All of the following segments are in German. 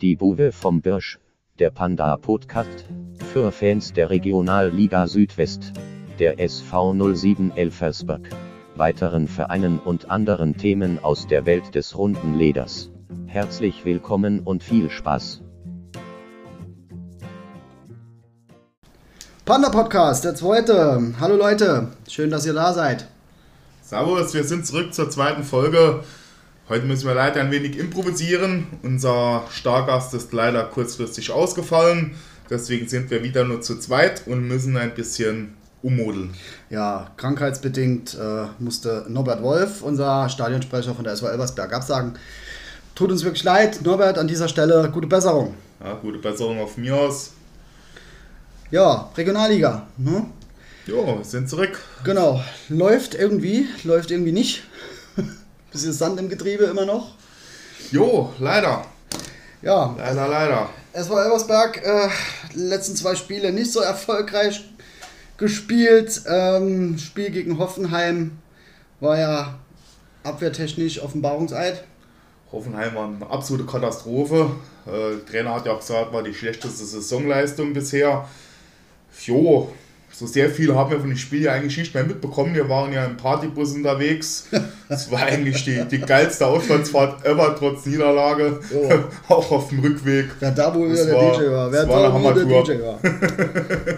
Die Buwe vom Birsch, der Panda Podcast, für Fans der Regionalliga Südwest, der SV 07 Elfersberg, weiteren Vereinen und anderen Themen aus der Welt des runden Leders. Herzlich willkommen und viel Spaß. Panda Podcast, der zweite. Hallo Leute, schön, dass ihr da seid. Servus, wir sind zurück zur zweiten Folge. Heute müssen wir leider ein wenig improvisieren. Unser Stargast ist leider kurzfristig ausgefallen. Deswegen sind wir wieder nur zu zweit und müssen ein bisschen ummodeln. Ja, krankheitsbedingt äh, musste Norbert Wolf, unser Stadionsprecher von der SV Elversberg, absagen. Tut uns wirklich leid, Norbert, an dieser Stelle gute Besserung. Ja, gute Besserung auf mir aus. Ja, Regionalliga. Ne? Jo, wir sind zurück. Genau, läuft irgendwie, läuft irgendwie nicht. Bisschen Sand im Getriebe immer noch. Jo, leider. Ja, Leider, leider. SV Elversberg, äh, letzten zwei Spiele nicht so erfolgreich gespielt. Ähm, Spiel gegen Hoffenheim war ja abwehrtechnisch Offenbarungseid. Hoffenheim war eine absolute Katastrophe. Äh, der Trainer hat ja auch gesagt, war die schlechteste Saisonleistung bisher. Jo, so sehr viel haben wir von dem Spiel ja eigentlich nicht mehr mitbekommen. Wir waren ja im Partybus unterwegs. Es war eigentlich die, die geilste Auslandsfahrt ever, trotz Niederlage. Jo. auch auf dem Rückweg. Wer da wohl Das wieder war- der DJ war. Wer das war da nur der. DJ war.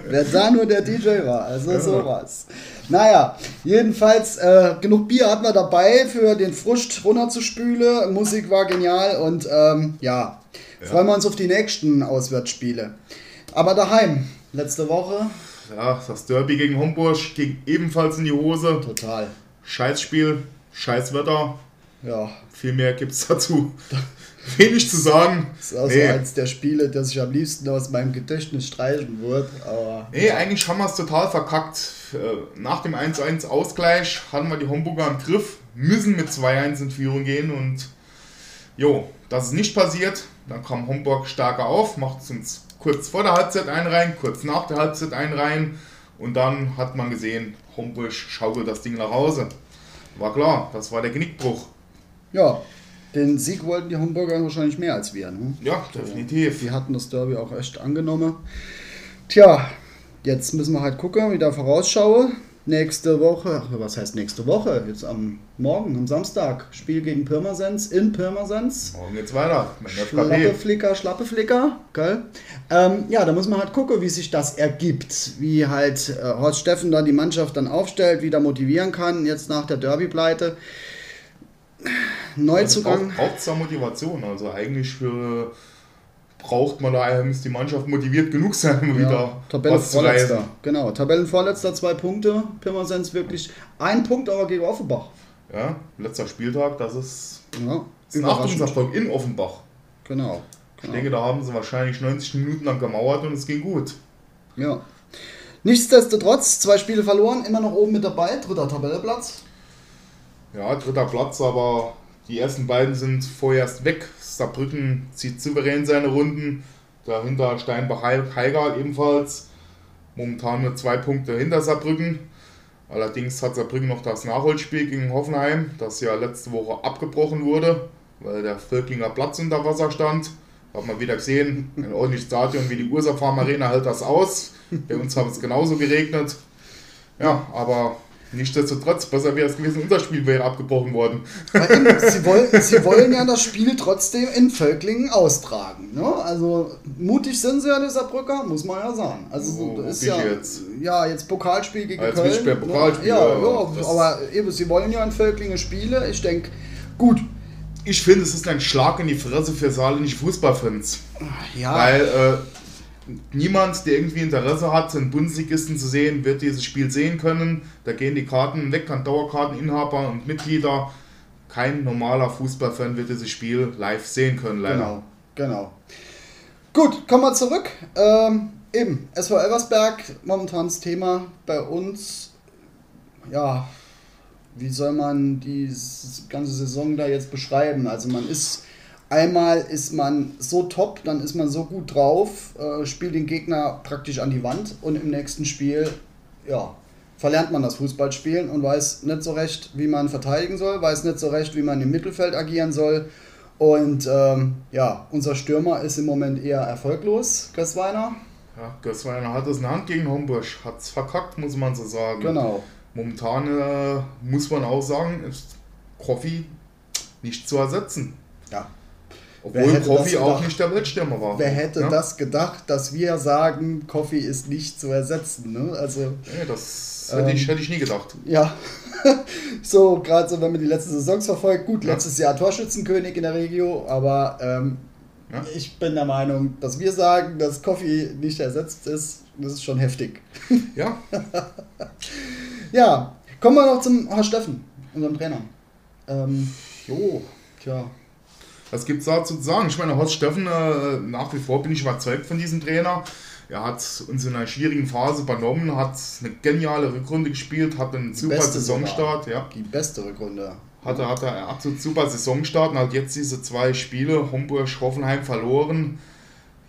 Wer da nur der DJ war. Also sowas. Naja, jedenfalls äh, genug Bier hatten wir dabei für den Frust runterzuspülen. Musik war genial und ähm, ja, freuen wir uns auf die nächsten Auswärtsspiele. Aber daheim, letzte Woche, Ja, das Derby gegen Homburg ging ebenfalls in die Hose. total. Scheißspiel, Scheißwetter. Ja, Viel mehr gibt es dazu. Wenig zu sagen. das ist auch Nee. so eins der Spiele, das ich am liebsten aus meinem Gedächtnis streichen würde. Aber Nee, eigentlich haben wir es total verkackt. Äh, Nach dem 1-1 Ausgleich hatten wir die Homburger im Griff, müssen mit 2-1 in Führung gehen und jo, das ist nicht passiert. Dann kam Homburg stärker auf, macht es uns kurz vor der Halbzeit einreihen, kurz nach der Halbzeit einreihen und dann hat man gesehen, Homburg schaukelt das Ding nach Hause. War klar, das war der Genickbruch. ja, den Sieg wollten die Hamburger wahrscheinlich mehr als wir. Ne? Ja, definitiv. Die hatten das Derby auch echt angenommen. Tja, jetzt müssen wir halt gucken, wieder vorausschaue. Nächste Woche, was heißt nächste Woche? Jetzt am Morgen, am Samstag, Spiel gegen Pirmasens in Pirmasens. Morgen geht's weiter. Mein Schlappe FKP. Flicker, schlappe Flicker, geil. Ähm, ja, da muss man halt gucken, wie sich das ergibt. Wie halt äh, Horst Steffen dann die Mannschaft dann aufstellt, wieder motivieren kann, jetzt nach der Derby-Pleite. Neuzugang. Also braucht da Motivation. Also eigentlich für, braucht man da, muss die Mannschaft motiviert genug sein, um Ja, wieder was Tabellenvorletzter. reißen. Genau, Tabellenvorletzter, zwei Punkte. Pirmasens wirklich ein Punkt, aber gegen Offenbach. Ja, letzter Spieltag, das ist, Ja, ein Achtungserfolg in Offenbach. Genau. Ich genau. denke, da haben sie wahrscheinlich 90 Minuten lang gemauert und es ging gut. Ja. Nichtsdestotrotz, zwei Spiele verloren, immer noch oben mit dabei, dritter Tabellenplatz. Ja, dritter Platz, aber die ersten beiden sind vorerst weg. Saarbrücken zieht souverän seine Runden. Dahinter Steinbach-Heigal ebenfalls. Momentan nur zwei Punkte hinter Saarbrücken. Allerdings hat Saarbrücken noch das Nachholspiel gegen Hoffenheim, das ja letzte Woche abgebrochen wurde, weil der Völklinger Platz unter Wasser stand. Hat man wieder gesehen, ein ordentliches Stadion wie die Ursa Farm Arena hält das aus. Bei uns hat es genauso geregnet. Ja, aber nichtsdestotrotz, besser wäre es gewesen, unser Spiel wäre abgebrochen worden. Eben, sie, wollen, sie wollen ja das Spiel trotzdem in Völklingen austragen. Ne? Also mutig sind sie ja, die Saarbrücker, muss man ja sagen. Also so, Wo das ist ja jetzt? ja jetzt Pokalspiel gegen Als Köln. nicht mehr Pokalspiel, ja, ja, ja, aber eben, sie wollen ja in Völklingen Spiele. Ich denke, gut. Ich finde, es ist ein Schlag in die Fresse für saarländische Fußballfans. Ja, Weil äh, niemand, der irgendwie Interesse hat, einen Bundesligisten zu sehen, wird dieses Spiel sehen können. Da gehen die Karten weg an Dauerkarteninhaber und Mitglieder. Kein normaler Fußballfan wird dieses Spiel live sehen können, leider. Genau, genau. Gut, kommen wir zurück. Ähm, eben, SV Elversberg, momentan das Thema bei uns. Ja, wie soll man die ganze Saison da jetzt beschreiben? Also man ist, einmal ist man so top, dann ist man so gut drauf, äh, spielt den Gegner praktisch an die Wand und im nächsten Spiel, ja, verlernt man das Fußballspielen und weiß nicht so recht, wie man verteidigen soll, weiß nicht so recht, wie man im Mittelfeld agieren soll Und ähm, ja, unser Stürmer ist im Moment eher erfolglos, Gößweiner. Ja, Gößweiner hat es in der Hand gegen Homburg, hat es verkackt, muss man so sagen. Genau. Momentan äh, muss man auch sagen, ist Koffi nicht zu ersetzen. Ja. Obwohl Koffi auch nicht der Weltstürmer war. Wer hätte ja? das gedacht, dass wir sagen, Koffi ist nicht zu ersetzen? Ne? Also, nee, das hätte, ähm, ich, hätte ich nie gedacht. Ja, so gerade so, wenn man die letzten Saisons verfolgt. Gut, ja. letztes Jahr Torschützenkönig in der Regio, aber ähm, ja. ich bin der Meinung, dass wir sagen, dass Koffi nicht ersetzt ist, das ist schon heftig. Ja. ja, kommen wir noch zum Herr Steffen, unserem Trainer. Ähm, jo, tja. Was gibt es dazu zu sagen? Ich meine, Horst Steffen, äh, nach wie vor bin ich überzeugt von diesem Trainer. Er hat uns in einer schwierigen Phase übernommen, hat eine geniale Rückrunde gespielt, hat einen super Saisonstart. Ja. Die beste Rückrunde. Hatte, hatte einen absolut super Saisonstart und hat jetzt diese zwei Spiele, Homburg, Hoffenheim, verloren.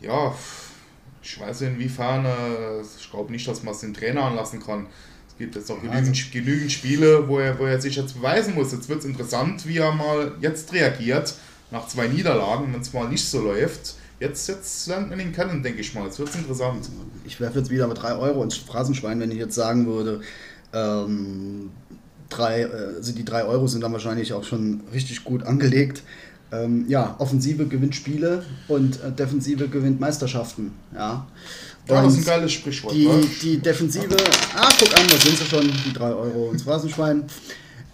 Ja, ich weiß inwiefern, äh, ich glaube nicht, dass man es den Trainer anlassen kann. Es gibt jetzt auch genügend, also. genügend Spiele, wo er, wo er sich jetzt beweisen muss. Jetzt wird es interessant, wie er mal jetzt reagiert nach zwei Niederlagen, wenn es mal nicht so läuft. Jetzt, jetzt lernt man ihn kennen, denke ich mal. Jetzt wird es interessant. Ich werfe jetzt wieder mit 3 Euro ins Phrasenschwein, wenn ich jetzt sagen würde, ähm, drei, also die 3 Euro sind dann wahrscheinlich auch schon richtig gut angelegt. Ähm, ja, Offensive gewinnt Spiele und äh, Defensive gewinnt Meisterschaften. Ja. Ja, das ist ein geiles Sprichwort. Die, die Defensive, ah, guck an, da sind sie schon, die 3 Euro ins Phrasenschwein.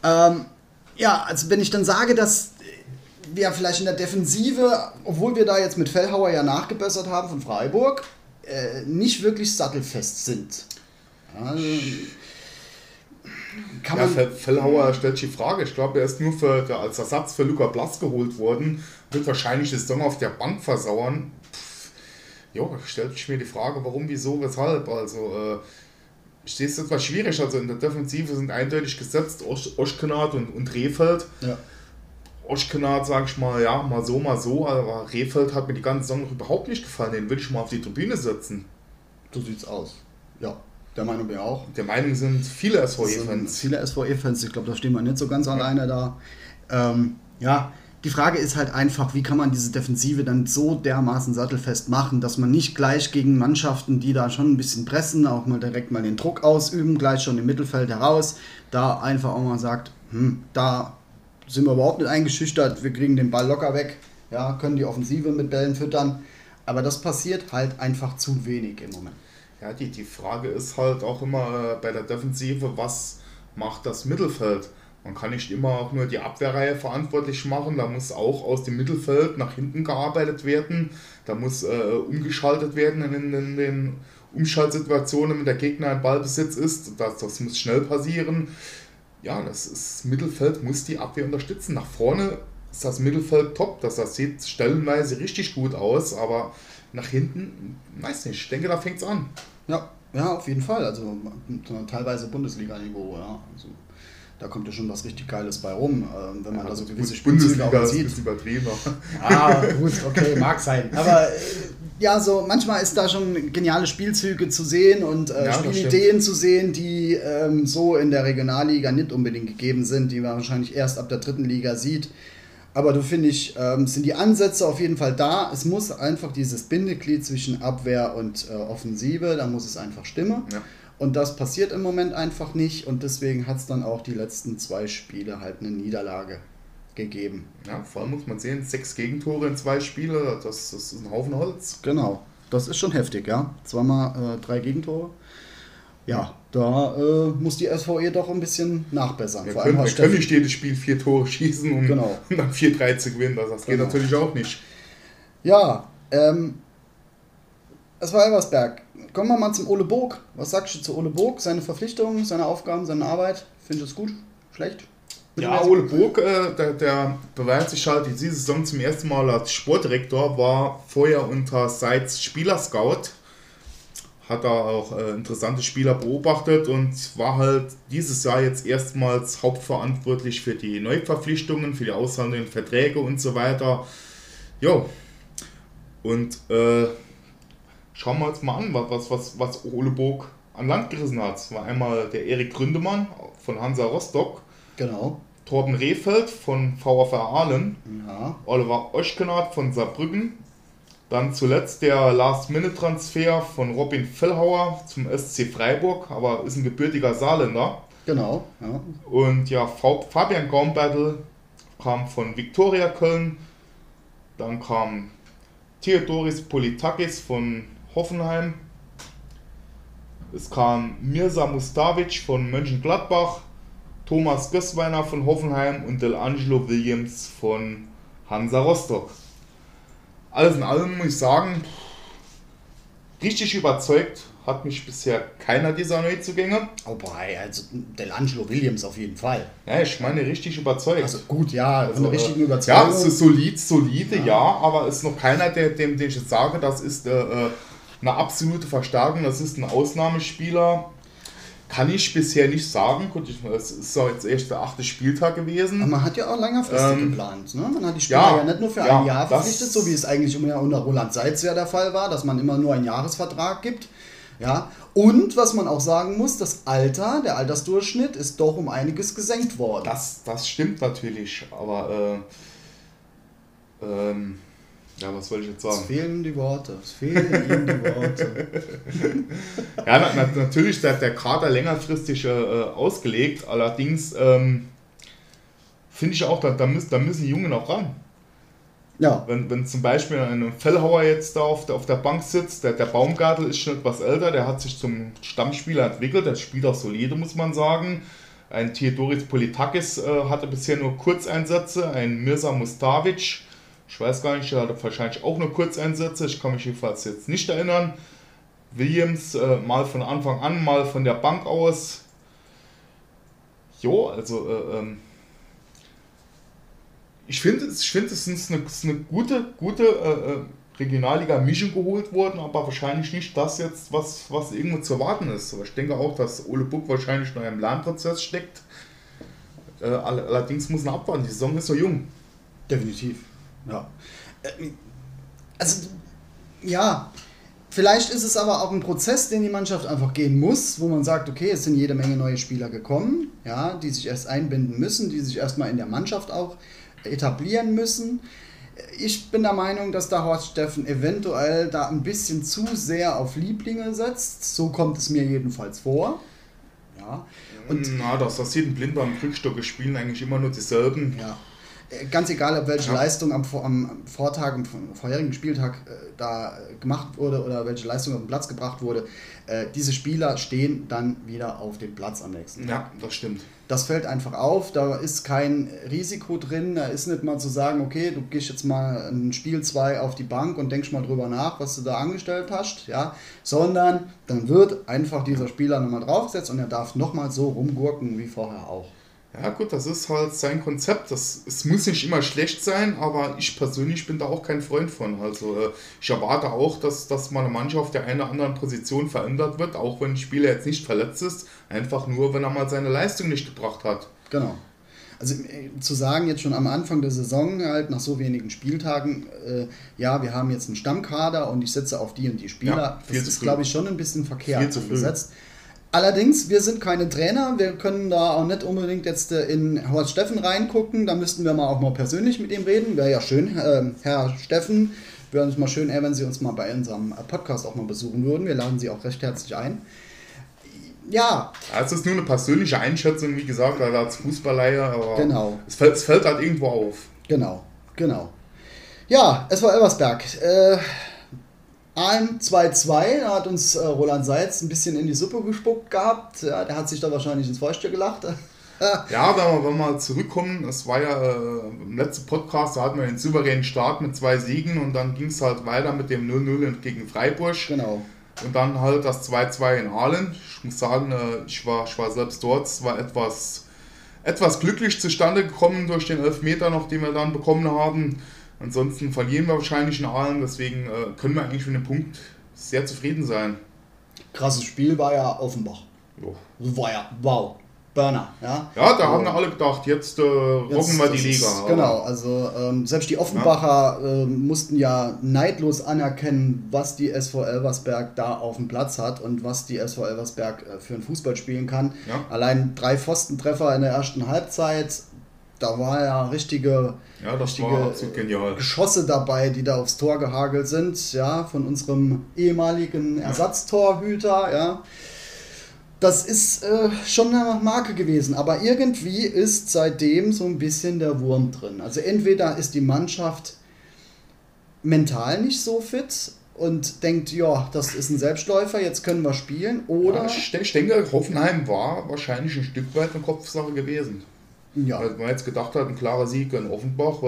Ähm, ja, also wenn ich dann sage, dass wir vielleicht in der Defensive, obwohl wir da jetzt mit Fellhauer ja nachgebessert haben von Freiburg, äh, nicht wirklich sattelfest sind. Also, kann ja, man, Fellhauer stellt die Frage. Ich glaube, er ist nur für, als Ersatz für Luca Blass geholt worden. Wird wahrscheinlich das Saison auf der Bank versauern. Jo, stellt sich mir die Frage, warum, wieso, weshalb. Also, äh, ich sehe es etwas schwierig. Also in der Defensive sind eindeutig gesetzt Osch, Oschkenat und, und Rehfeld. Ja. Oschkenat, sag ich mal, ja, mal so, mal so, aber Rehfeld hat mir die ganze Saison noch überhaupt nicht gefallen. Den würde ich mal auf die Tribüne setzen. So sieht's aus. Ja, der Meinung bin ich auch. Der Meinung sind viele SVE-Fans. Viele SVE-Fans, ich glaube, da stehen wir nicht so ganz ja. alleine da. Ähm, ja, die Frage ist halt einfach, wie kann man diese Defensive dann so dermaßen sattelfest machen, dass man nicht gleich gegen Mannschaften, die da schon ein bisschen pressen, auch mal direkt mal den Druck ausüben, gleich schon im Mittelfeld heraus, da einfach auch mal sagt, hm, da sind wir überhaupt nicht eingeschüchtert, wir kriegen den Ball locker weg, ja, können die Offensive mit Bällen füttern. Aber das passiert halt einfach zu wenig im Moment. Ja, die, die Frage ist halt auch immer äh, bei der Defensive, was macht das Mittelfeld? Man kann nicht immer auch nur die Abwehrreihe verantwortlich machen, da muss auch aus dem Mittelfeld nach hinten gearbeitet werden, da muss äh, umgeschaltet werden in, in den Umschaltsituationen, wenn der Gegner in Ballbesitz ist, das, das muss schnell passieren ja, das ist, Mittelfeld muss die Abwehr unterstützen. Nach vorne ist das Mittelfeld top, das, das sieht stellenweise richtig gut aus, aber nach hinten, weiß nicht, ich denke, da fängt es an. Ja, ja, auf jeden Fall. Also teilweise Bundesliga-Niveau, ja. Also, da kommt ja schon was richtig Geiles bei rum, äh, wenn man ja, da so gewisse Spielzüge auch sieht. Ist übertrieben. Ah, gut, okay, mag sein. Aber äh, ja, so manchmal ist da schon geniale Spielzüge zu sehen und äh, ja, Spielideen zu sehen, die ähm, so in der Regionalliga nicht unbedingt gegeben sind, die man wahrscheinlich erst ab der dritten Liga sieht. Aber du finde ich, ähm, sind die Ansätze auf jeden Fall da. Es muss einfach dieses Bindeglied zwischen Abwehr und äh, Offensive, da muss es einfach stimmen. Ja. Und das passiert im Moment einfach nicht und deswegen hat es dann auch die letzten zwei Spiele halt eine Niederlage gegeben. Ja, vor allem muss man sehen, sechs Gegentore in zwei Spiele, das, das ist ein Haufen Holz. Genau, das ist schon heftig, ja. Zweimal äh, drei Gegentore. Ja, da äh, muss die SVE doch ein bisschen nachbessern. Wir Vor können, wir können nicht jedes Spiel vier Tore schießen und, genau. und dann 4-3 zu gewinnen. Das, das genau. geht natürlich auch nicht. Ja, ähm, es war Elversberg. Kommen wir mal zum Ole Burg. Was sagst du zu Ole Burg? Seine Verpflichtungen, seine Aufgaben, seine Arbeit? Findest du es gut? Schlecht? Ja, Ole Burg, äh, der, der beweist sich halt diese Saison zum ersten Mal als Sportdirektor, war vorher unter Seitz Spielerscout, hat da auch äh, interessante Spieler beobachtet und war halt dieses Jahr jetzt erstmals hauptverantwortlich für die Neuverpflichtungen, für die aushandelnden Verträge und so weiter. Jo. Und äh, schauen wir uns mal an, was, was, was Ole Burg an Land gerissen hat. Das war einmal der Erik Gründemann von Hansa Rostock. Genau Torben Rehfeld von VfR Aalen, Ja. Oliver Oschkenat von Saarbrücken, dann zuletzt der Last-Minute-Transfer von Robin Fellhauer zum SC Freiburg, aber ist ein gebürtiger Saarländer. Genau. Ja. Und ja, Fa- Fabian Gaumbertel kam von Viktoria Köln. Dann kam Theodoris Politakis von Hoffenheim. Es kam Mirza Mustavic von Mönchengladbach. Thomas Gößweiner von Hoffenheim und Delangelo Williams von Hansa Rostock. Alles in allem muss ich sagen, richtig überzeugt hat mich bisher keiner dieser Neuzugänge. Wobei, also Delangelo Williams auf jeden Fall. Ja, ich meine richtig überzeugt. Also gut, ja, Also, der richtigen äh, Überzeugung. Ja, es ist solid, solide, ja, aber es ist noch keiner, der, dem, dem ich jetzt sage, das ist äh, äh, eine absolute Verstärkung, das ist ein Ausnahmespieler. Kann ich bisher nicht sagen. Gut, es ist auch jetzt erst der achte Spieltag gewesen. Aber man hat ja auch längerfristig Ähm, geplant. Ne? Man hat die Spieler ja, ja, nicht nur für ja, ein Jahr das- verpflichtet, so wie es eigentlich unter unter Roland Seitz ja der Fall war, dass man immer nur einen Jahresvertrag gibt. Ja. Und was man auch sagen muss, das Alter, der Altersdurchschnitt ist doch um einiges gesenkt worden. Das, das stimmt natürlich, aber äh, ähm, ja, was soll ich jetzt es sagen? fehlen die Worte. Es fehlen ihm die Worte. Ja, na, na, natürlich ist der, der Kader längerfristig äh, ausgelegt, allerdings ähm, finde ich auch, da, da, müssen, da müssen die Jungen auch ran. Ja, Wenn, wenn zum Beispiel ein Fellhauer jetzt da auf der, auf der Bank sitzt, der, der Baumgartel ist schon etwas älter, der hat sich zum Stammspieler entwickelt, der spielt auch solide, muss man sagen. Ein Theodoris Politakis äh, hatte bisher nur Kurzeinsätze, ein Mirza Mustavic, ich weiß gar nicht, der hatte wahrscheinlich auch nur Kurzeinsätze, ich kann mich jedenfalls jetzt nicht erinnern. Williams äh, mal von Anfang an, mal von der Bank aus. Jo, also äh, ähm, ich finde, ich finde, es ist eine, ist eine gute, gute äh, äh, Regionalliga-Mischung geholt worden, aber wahrscheinlich nicht das jetzt, was, was irgendwo zu erwarten ist. Aber ich denke auch, dass Ole Buck wahrscheinlich noch im Lernprozess steckt. Äh, all- allerdings muss man abwarten, die Saison ist so jung. definitiv. Ja. Äh, Also, ja. Vielleicht ist es aber auch ein Prozess, den die Mannschaft einfach gehen muss, wo man sagt, okay, es sind jede Menge neue Spieler gekommen, ja, die sich erst einbinden müssen, die sich erstmal in der Mannschaft auch etablieren müssen. Ich bin der Meinung, dass da Horst Steffen eventuell da ein bisschen zu sehr auf Lieblinge setzt. So kommt es mir jedenfalls vor. Ja. Und Na, das, das sieht ein Blind beim Krückstock, spielen eigentlich immer nur dieselben. Ja. Ganz egal, ob welche Ja. Leistung am, am Vortag, am vorherigen Spieltag äh, da gemacht wurde oder welche Leistung auf den Platz gebracht wurde, äh, diese Spieler stehen dann wieder auf dem Platz am nächsten Tag. Ja, das stimmt. Das fällt einfach auf, da ist kein Risiko drin, da ist nicht mal zu sagen, okay, du gehst jetzt mal ein Spiel 2 auf die Bank und denkst mal drüber nach, was du da angestellt hast, ja, sondern dann wird einfach dieser Spieler nochmal draufgesetzt und er darf nochmal so rumgurken wie vorher auch. Ja gut, das ist halt sein Konzept. Das, es muss nicht immer schlecht sein, aber ich persönlich bin da auch kein Freund von. Also äh, ich erwarte auch, dass, dass mal eine Mannschaft der einen oder anderen Position verändert wird, auch wenn ein Spieler jetzt nicht verletzt ist, einfach nur, wenn er mal seine Leistung nicht gebracht hat. Genau. Also äh, zu sagen jetzt schon am Anfang der Saison, halt nach so wenigen Spieltagen, äh, ja, wir haben jetzt einen Stammkader und ich setze auf die und die Spieler, Ja, das ist, früh. glaube ich, schon ein bisschen verkehrt Viel zu früh. gesetzt. Allerdings, wir sind keine Trainer, wir können da auch nicht unbedingt jetzt äh, in Horst Steffen reingucken, da müssten wir mal auch mal persönlich mit ihm reden, wäre ja schön. Ähm, Herr Steffen, wäre uns mal schön, äh, wenn Sie uns mal bei unserem äh, Podcast auch mal besuchen würden, wir laden Sie auch recht herzlich ein. Ja, es ist nur eine persönliche Einschätzung, wie gesagt, als Fußballleier, aber Genau. es, fällt, es fällt halt irgendwo auf. Genau, genau. Ja, es war Elversberg. Äh, Aalen 2-2, da hat uns äh, Roland Seitz ein bisschen in die Suppe gespuckt gehabt. Ja, der hat sich da wahrscheinlich ins Fäustchen gelacht. Ja, wenn wir, wenn wir mal zurückkommen, es war ja äh, im letzten Podcast, da hatten wir den souveränen Start mit zwei Siegen und dann ging es halt weiter mit dem 0-0 gegen Freiburg. genau. Und dann halt das 2-2 in Aalen. Ich muss sagen, äh, ich war, ich war selbst dort. Es war etwas, etwas glücklich zustande gekommen durch den Elfmeter noch, den wir dann bekommen haben. Ansonsten verlieren wir wahrscheinlich in Aalen. Deswegen äh, können wir eigentlich mit dem Punkt sehr zufrieden sein. Krasses Spiel war ja Offenbach. Jo. War ja, wow. Burner, ja. Ja, da haben wir alle gedacht, jetzt äh, rocken wir die Liga. Ist, genau, also ähm, selbst die Offenbacher ähm, mussten ja neidlos anerkennen, was die SV Elversberg da auf dem Platz hat und was die SV Elversberg äh, für einen Fußball spielen kann. Ja. Allein drei Pfostentreffer in der ersten Halbzeit, Da war ja richtige, Ja, das richtige war absolut genial. Geschosse dabei, die da aufs Tor gehagelt sind, ja, von unserem ehemaligen Ersatztorhüter, ja. Das ist äh, schon eine Marke gewesen, aber irgendwie ist seitdem so ein bisschen der Wurm drin. Also entweder ist die Mannschaft mental nicht so fit und denkt, ja, das ist ein Selbstläufer, jetzt können wir spielen, oder Ja, ich denke, Hoffenheim war wahrscheinlich ein Stück weit eine Kopfsache gewesen. Ja, Weil man jetzt gedacht hat, ein klarer Sieg in Offenbach,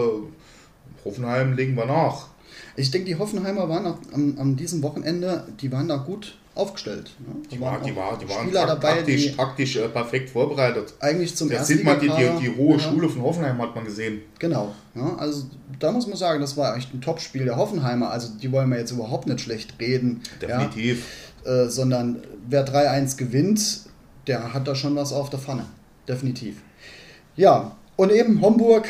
Hoffenheim legen wir nach. ich denke, die Hoffenheimer waren auch an, an diesem Wochenende, die waren da gut aufgestellt. Ne? Die, war, waren die, war, die waren Spieler dabei, taktisch, die taktisch äh, perfekt vorbereitet. eigentlich zum Da ersten sieht man die, die, die hohe ja. Schule von Hoffenheim hat man gesehen. Genau. Ja, also da muss man sagen, das war echt ein Topspiel der Hoffenheimer. Also die wollen wir jetzt überhaupt nicht schlecht reden. Definitiv. Ja, äh, sondern wer 3-1 gewinnt, der hat da schon was auf der Pfanne. Definitiv. Ja, und eben Homburg.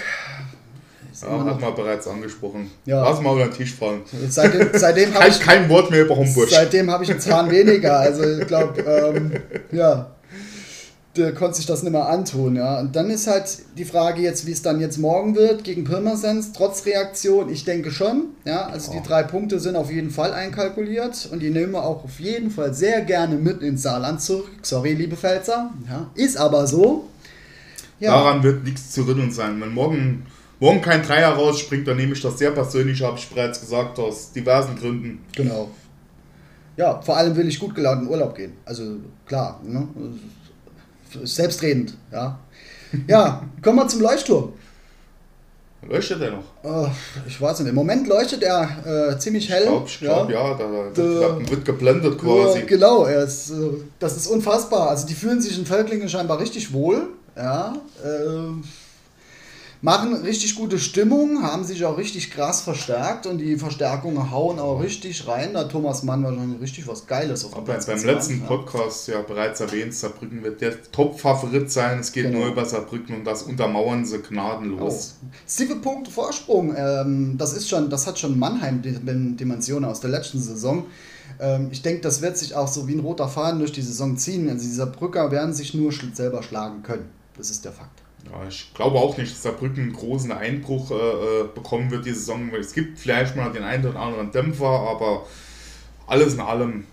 Ja, hat man bereits angesprochen. Ja. Lass mal über den Tisch fallen. Seitdem, seitdem habe ich, kein Wort mehr über Homburg. seitdem hab ich einen Zahn weniger. Also ich glaube, ähm, ja, der konnte sich das nicht mehr antun. Ja. Und dann ist halt die Frage jetzt, wie es dann jetzt morgen wird gegen Pirmasens, trotz Reaktion. Ich denke schon. Ja, also Ja. die drei Punkte sind auf jeden Fall einkalkuliert und die nehmen wir auch auf jeden Fall sehr gerne mit ins Saarland zurück. Sorry, liebe Pfälzer. Ja, ist aber so. Ja, Daran wird nichts zu rütteln sein. Wenn morgen, morgen kein Dreier rausspringt, dann nehme ich das sehr persönlich, habe ich bereits gesagt, aus diversen Gründen. genau. Ja, vor allem will ich gut gelaunt in Urlaub gehen. Also klar, ne? selbstredend. Ja, ja kommen wir zum Leuchtturm. Leuchtet er noch? Oh, ich weiß nicht. Im Moment leuchtet er äh, ziemlich hell. Ich glaube, glaub, ja. da, da, da wird geblendet quasi. Ja, genau, er ist, äh, das ist unfassbar. Also die fühlen sich in Völklingen scheinbar richtig wohl. Ja, äh, machen richtig gute Stimmung, haben sich auch richtig krass verstärkt und die Verstärkungen hauen auch richtig rein. Da Thomas Mann wahrscheinlich richtig was Geiles auf dem beim, Platz beim letzten. Podcast ja bereits erwähnt, Saarbrücken wird der Top-Favorit sein. Es geht Genau. nur über Saarbrücken und das untermauern sie Oh. gnadenlos. Sieben Punkte Vorsprung. Ähm, das ist schon, das hat schon Mannheim-Dimensionen aus der letzten Saison. Ähm, ich denke, das wird sich auch so wie ein roter Faden durch die Saison ziehen. Also dieser Brücker werden sich nur schl- selber schlagen können. Das ist der Fakt. Ja, ich glaube auch nicht, dass Saarbrücken einen großen Einbruch äh, äh, bekommen wird diese Saison. Es gibt vielleicht mal den einen oder anderen Dämpfer, aber alles in allem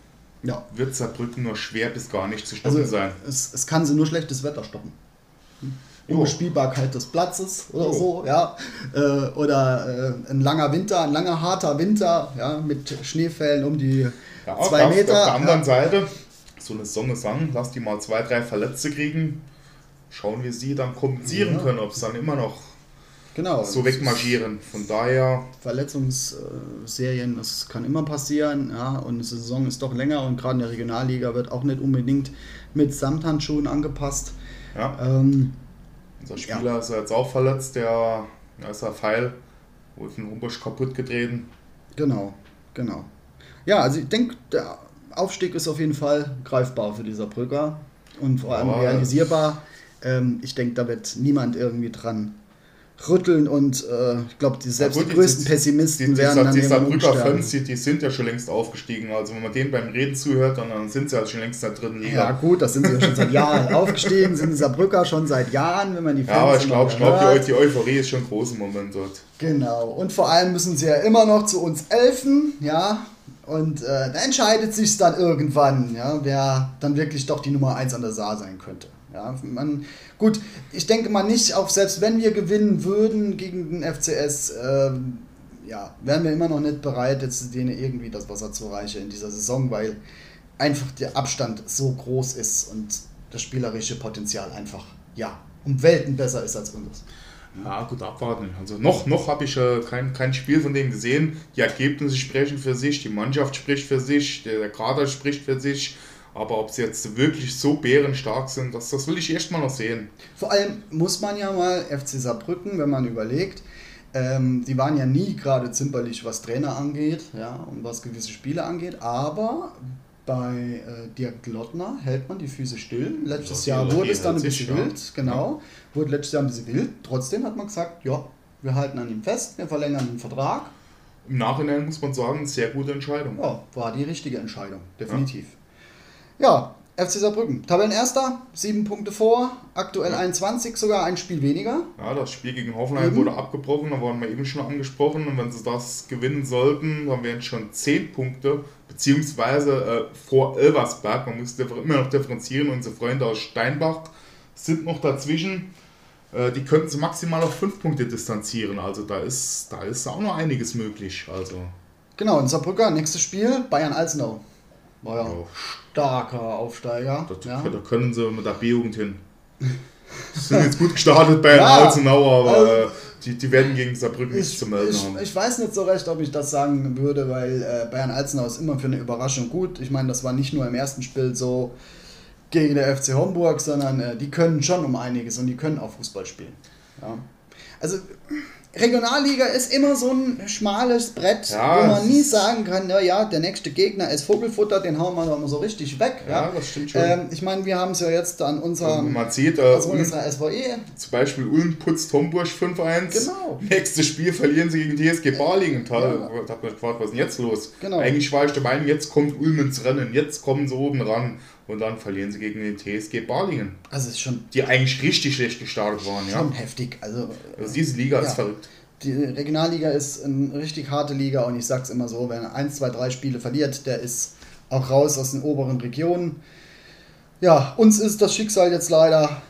Ja. wird Saarbrücken nur schwer bis gar nicht zu stoppen Also sein. es, es kann sie nur schlechtes Wetter stoppen. Jo. Unbespielbarkeit des Platzes oder Jo. so, ja. Äh, oder äh, ein langer Winter, ein langer harter Winter, ja, mit Schneefällen um die Ja, zwei Meter. Auf der anderen ja. Seite, so eine ist lang, lass die mal zwei, drei Verletzte kriegen. Schauen, wie sie dann kompensieren Ja. können, ob es dann immer noch Genau. so wegmarschieren. Von daher, Verletzungsserien, das kann immer passieren, ja, und die Saison ist doch länger und gerade in der Regionalliga wird auch nicht unbedingt mit Samthandschuhen angepasst. ja, Ähm, unser Spieler ist jetzt auch verletzt, der, da ist der Pfeil, wohl von Humbusch kaputt getreten. genau, genau. Ja, also ich denke, der Aufstieg ist auf jeden Fall greifbar für dieser Brücker und vor allem Aber- realisierbar. Ähm, ich denke, da wird niemand irgendwie dran rütteln und äh, ich glaube, die selbst gut, die größten die- Pessimisten Die, werden die, dann die Saarbrücker. Fans, die, die sind ja schon längst aufgestiegen. Also wenn man denen beim Reden zuhört, dann, dann sind sie ja schon längst in der dritten Liga. Ja gut, das sind sie ja schon seit Jahren aufgestiegen, sind die Saarbrücker schon seit Jahren, wenn man die Ja, aber ich glaube, glaub, die, die Euphorie ist schon groß im Moment dort. Genau, und vor allem müssen sie ja immer noch zu uns elfen, ja, und äh, da entscheidet sich dann irgendwann, ja, wer dann wirklich doch die Nummer 1 an der Saar sein könnte. Ja, man, gut, ich denke mal nicht, auch selbst wenn wir gewinnen würden gegen den FCS, ähm, ja, wären wir immer noch nicht bereit, jetzt denen irgendwie das Wasser zu reichen in dieser Saison, weil einfach der Abstand so groß ist und das spielerische Potenzial einfach, ja, um Welten besser ist als uns. Ja, gut, abwarten. Also noch, noch habe ich äh, kein, kein Spiel von denen gesehen. Die Ergebnisse sprechen für sich, die Mannschaft spricht für sich, der, der Kader spricht für sich. Aber ob sie jetzt wirklich so bärenstark sind, das, das will ich erst mal noch sehen. Vor allem muss man ja mal FC Saarbrücken, wenn man überlegt, ähm, die waren ja nie gerade zimperlich, was Trainer angeht, ja, und was gewisse Spiele angeht, aber bei äh, Dirk Lottner hält man die Füße still. Letztes Ja, Jahr wurde es dann ein bisschen ja. wild, genau. Wurde letztes Jahr ein bisschen wild. Trotzdem hat man gesagt, ja, wir halten an ihm fest, wir verlängern den Vertrag. Im Nachhinein muss man sagen, sehr gute Entscheidung. Ja, war die richtige Entscheidung, definitiv. Ja, FC Saarbrücken. Tabellenerster, sieben Punkte vor, aktuell 21, sogar ein Spiel weniger. Ja, das Spiel gegen Hoffenheim Eben. wurde abgebrochen, da waren wir eben schon angesprochen. Und wenn sie das gewinnen sollten, dann wären es schon 10 Punkte, beziehungsweise äh, vor Elversberg. Man muss immer noch differenzieren. Unsere Freunde aus Steinbach sind noch dazwischen. Äh, die könnten sie maximal auf 5 Punkte distanzieren. Also da ist, da ist auch noch einiges möglich. Also Genau, in Saarbrücker, nächstes Spiel, Bayern-Alzenau. War ja Ja. starker Aufsteiger. da, ja. da können sie mit der B-Jugend hin. sind jetzt gut gestartet bei Ja, Alzenau, aber also- äh, die, die werden gegen Saarbrücken nichts Ich, zu melden ich, haben. ich weiß nicht so recht, ob ich das sagen würde, weil äh, Bayern Alzenau ist immer für eine Überraschung gut. Ich meine, das war nicht nur im ersten Spiel so gegen der FC Homburg, sondern äh, die können schon um einiges und die können auch Fußball spielen. Ja. Also Regionalliga ist immer so ein schmales Brett, Ja, wo man nie sagen kann, na ja, der nächste Gegner ist Vogelfutter, den hauen wir doch mal so richtig weg. Ja, das stimmt schon. Ähm, ich meine, wir haben es ja jetzt an unserem man sieht, äh, also unserer SVE. zum Beispiel Ulm putzt Homburg 5-1. Genau. Nächstes Spiel verlieren sie gegen TSG Balingen. Da Ja. hat man gefragt, was ist denn jetzt los? Genau. Eigentlich war ich der Meinung, jetzt kommt Ulm ins Rennen, jetzt kommen sie oben ran. Und dann verlieren sie gegen den TSG Balingen, Also ist schon, die eigentlich richtig schlecht gestartet waren. Ja? schon heftig. Also Also diese Liga Ja. ist verrückt. Die Regionalliga ist eine richtig harte Liga und ich sag's immer so, wenn er 1, 2, 3 Spiele verliert, der ist auch raus aus den oberen Regionen. Ja, uns ist das Schicksal jetzt leider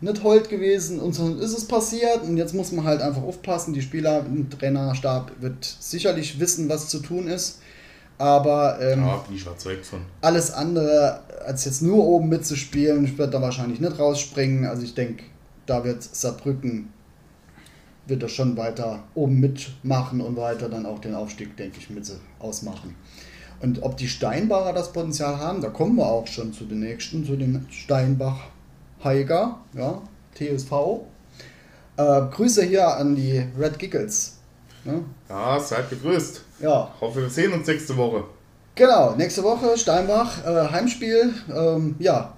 nicht hold gewesen, uns ist es passiert und jetzt muss man halt einfach aufpassen. Die Spieler, ein Trainerstab wird sicherlich wissen, was zu tun ist, aber ähm, Ja, bin ich überzeugt von. alles andere als jetzt nur oben mitzuspielen, wird da wahrscheinlich nicht rausspringen. Also ich denke, da wird Saarbrücken wird das schon weiter oben mitmachen und weiter dann auch den Aufstieg, denke ich, mit ausmachen. Und ob die Steinbacher das Potenzial haben, da kommen wir auch schon zu den nächsten, zu den Steinbach Heiger, ja, TSV. Äh, Grüße hier an die Red Giggles. Ne? Ja, seid gegrüßt. Ja, Hoffe, wir sehen uns nächste Woche. Genau, nächste Woche Steinbach, äh, Heimspiel. Ähm, ja,